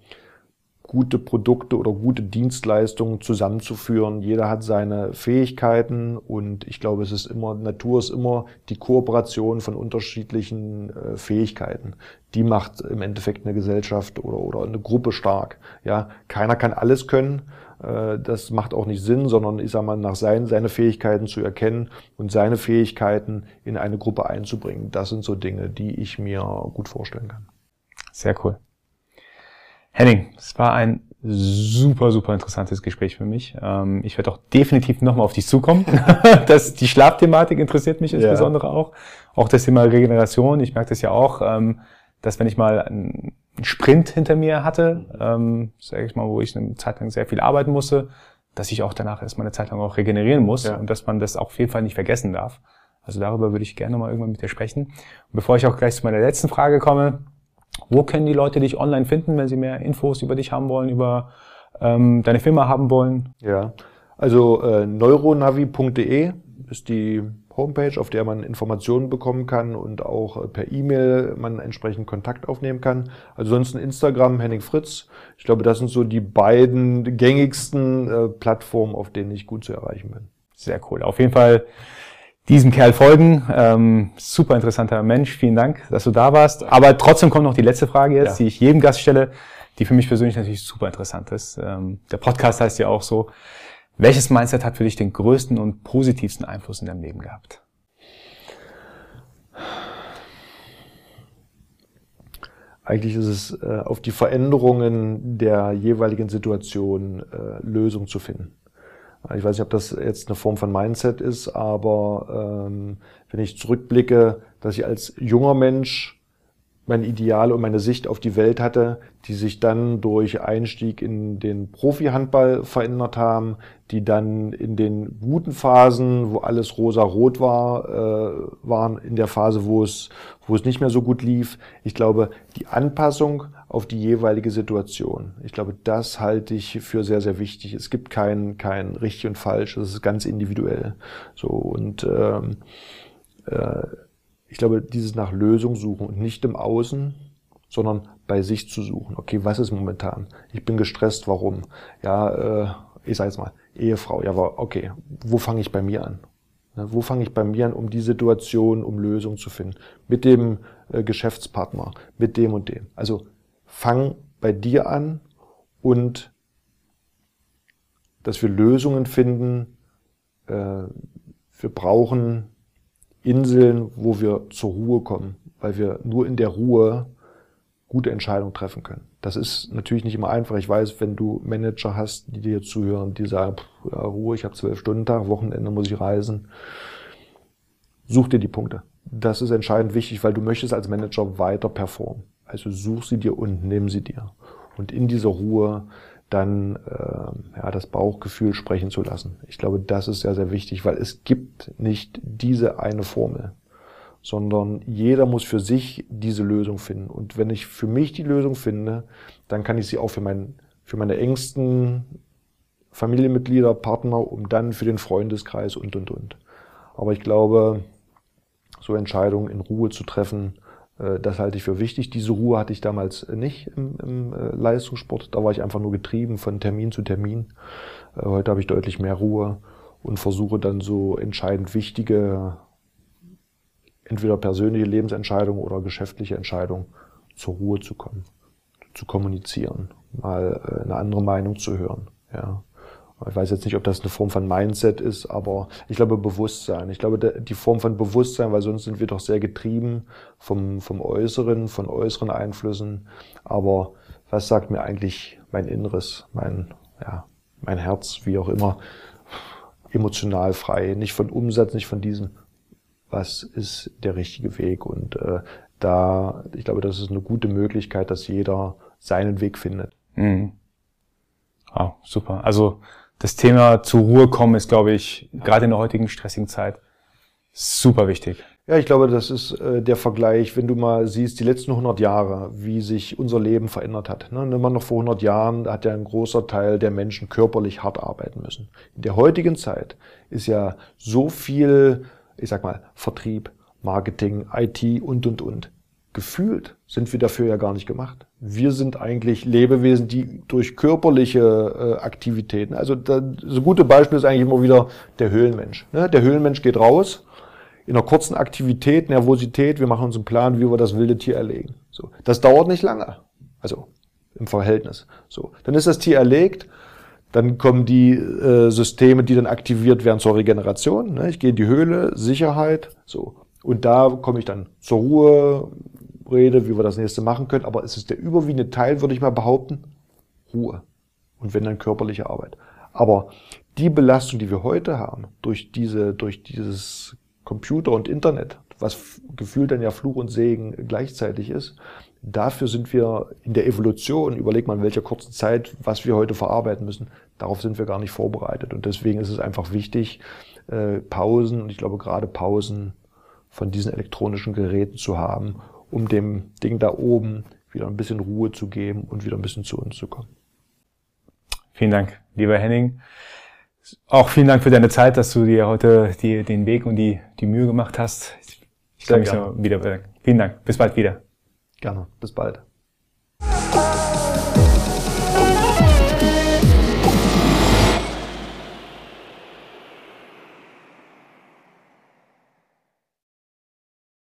gute Produkte oder gute Dienstleistungen zusammenzuführen. Jeder hat seine Fähigkeiten und ich glaube, es ist immer, Natur ist immer die Kooperation von unterschiedlichen äh, Fähigkeiten. Die macht im Endeffekt eine Gesellschaft oder, oder eine Gruppe stark. Ja, keiner kann alles können. Äh, das macht auch nicht Sinn, sondern ich sage mal, nach seinen, seine Fähigkeiten zu erkennen und seine Fähigkeiten in eine Gruppe einzubringen. Das sind so Dinge, die ich mir gut vorstellen kann. Sehr cool. Henning, es war ein super, super interessantes Gespräch für mich. Ähm, ich werde auch definitiv nochmal auf dich zukommen. das, die Schlafthematik interessiert mich insbesondere ja. auch. Auch das Thema Regeneration. Ich merke das ja auch, ähm, dass wenn ich mal einen Sprint hinter mir hatte, ähm, sage ich mal, wo ich eine Zeit lang sehr viel arbeiten musste, dass ich auch danach erstmal eine Zeit lang auch regenerieren muss ja. und dass man das auf jeden Fall nicht vergessen darf. Also darüber würde ich gerne mal irgendwann mit dir sprechen. Und bevor ich auch gleich zu meiner letzten Frage komme, wo können die Leute dich online finden, wenn sie mehr Infos über dich haben wollen, über ähm, deine Firma haben wollen? Ja, also äh, neuronavi.de ist die Homepage, auf der man Informationen bekommen kann und auch äh, per E-Mail man entsprechend Kontakt aufnehmen kann. Also sonst Instagram, Henning Fritz. Ich glaube, das sind so die beiden gängigsten äh, Plattformen, auf denen ich gut zu erreichen bin. Sehr cool. Auf jeden Fall diesem Kerl folgen. Ähm, super interessanter Mensch. Vielen Dank, dass du da warst. Aber trotzdem kommt noch die letzte Frage jetzt, ja. die ich jedem Gast stelle, die für mich persönlich natürlich super interessant ist. Ähm, der Podcast heißt ja auch so. Welches Mindset hat für dich den größten und positivsten Einfluss in deinem Leben gehabt? Eigentlich ist es äh, auf die Veränderungen der jeweiligen Situation äh, Lösung zu finden. Ich weiß nicht, ob das jetzt eine Form von Mindset ist, aber ähm, wenn ich zurückblicke, dass ich als junger Mensch mein Ideal und meine Sicht auf die Welt hatte, die sich dann durch Einstieg in den Profi-Handball verändert haben, die dann in den guten Phasen, wo alles rosa-rot war, äh, waren in der Phase, wo es, wo es nicht mehr so gut lief. Ich glaube, die Anpassung auf die jeweilige Situation. Ich glaube, das halte ich für sehr, sehr wichtig. Es gibt kein, kein richtig und falsch. Das ist ganz individuell. So und ähm, äh, ich glaube, dieses nach Lösung suchen und nicht im Außen, sondern bei sich zu suchen. Okay, was ist momentan? Ich bin gestresst, warum? Ja, äh, ich sage jetzt mal, Ehefrau, ja, okay, wo fange ich bei mir an? Ne, wo fange ich bei mir an, um die Situation, um Lösungen zu finden? Mit dem äh, Geschäftspartner, mit dem und dem. Also fang bei dir an und dass wir Lösungen finden. Äh, wir brauchen Inseln, wo wir zur Ruhe kommen, weil wir nur in der Ruhe gute Entscheidungen treffen können. Das ist natürlich nicht immer einfach. Ich weiß, wenn du Manager hast, die dir zuhören, die sagen, pff, ja, Ruhe, ich habe zwölf Stunden Tag, Wochenende muss ich reisen. Such dir die Punkte. Das ist entscheidend wichtig, weil du möchtest als Manager weiter performen. Also such sie dir und nimm sie dir. Und in dieser Ruhe dann äh, ja, das Bauchgefühl sprechen zu lassen. Ich glaube, das ist sehr, sehr wichtig, weil es gibt nicht diese eine Formel, sondern jeder muss für sich diese Lösung finden. Und wenn ich für mich die Lösung finde, dann kann ich sie auch für, mein, für meine engsten Familienmitglieder, Partner, um dann für den Freundeskreis und, und, und. Aber ich glaube, so Entscheidungen in Ruhe zu treffen, das halte ich für wichtig. Diese Ruhe hatte ich damals nicht im, im äh, Leistungssport. Da war ich einfach nur getrieben von Termin zu Termin. Äh, heute habe ich deutlich mehr Ruhe und versuche dann so entscheidend wichtige, entweder persönliche Lebensentscheidungen oder geschäftliche Entscheidungen zur Ruhe zu kommen, zu kommunizieren, mal eine andere Meinung zu hören. Ja. Ich weiß jetzt nicht, ob das eine Form von Mindset ist, aber ich glaube Bewusstsein. Ich glaube die Form von Bewusstsein, weil sonst sind wir doch sehr getrieben vom, vom Äußeren, von äußeren Einflüssen. Aber was sagt mir eigentlich mein Inneres, mein, ja, mein Herz, wie auch immer, emotional frei, nicht von Umsatz, nicht von diesem. Was ist der richtige Weg? Und äh, da, ich glaube, das ist eine gute Möglichkeit, dass jeder seinen Weg findet. Mhm. Wow, super. Also das Thema zur Ruhe kommen ist, glaube ich, gerade in der heutigen stressigen Zeit super wichtig. Ja, ich glaube, das ist äh, der Vergleich, wenn du mal siehst, die letzten 100 Jahre, wie sich unser Leben verändert hat. Ne? Mal noch vor 100 Jahren, hat ja ein großer Teil der Menschen körperlich hart arbeiten müssen. In der heutigen Zeit ist ja so viel, ich sag mal, Vertrieb, Marketing, IT und, und, und. gefühlt sind wir dafür ja gar nicht gemacht. Wir sind eigentlich Lebewesen, die durch körperliche äh, Aktivitäten, also da, so gute Beispiel ist eigentlich immer wieder der Höhlenmensch. Ne? Der Höhlenmensch geht raus, in einer kurzen Aktivität, Nervosität, wir machen uns einen Plan, wie wir das wilde Tier erlegen. So, das dauert nicht lange, also im Verhältnis. So, dann ist das Tier erlegt, dann kommen die äh, Systeme, die dann aktiviert werden zur Regeneration. Ne? Ich gehe in die Höhle, Sicherheit, so. Und da komme ich dann zur Ruhe, rede, wie wir das nächste machen können. Aber es ist der überwiegende Teil, würde ich mal behaupten, Ruhe. Und wenn dann körperliche Arbeit. Aber die Belastung, die wir heute haben, durch diese, durch dieses Computer und Internet, was gefühlt dann ja Fluch und Segen gleichzeitig ist, dafür sind wir in der Evolution, überleg mal in welcher kurzen Zeit, was wir heute verarbeiten müssen, darauf sind wir gar nicht vorbereitet. Und deswegen ist es einfach wichtig, äh, Pausen, und ich glaube gerade Pausen von diesen elektronischen Geräten zu haben, um dem Ding da oben wieder ein bisschen Ruhe zu geben und wieder ein bisschen zu uns zu kommen. Vielen Dank, lieber Henning. Auch vielen Dank für deine Zeit, dass du dir heute die, den Weg und die, die Mühe gemacht hast. Ich, kann mich wieder. Vielen Dank. Bis bald wieder. Gerne. Bis bald.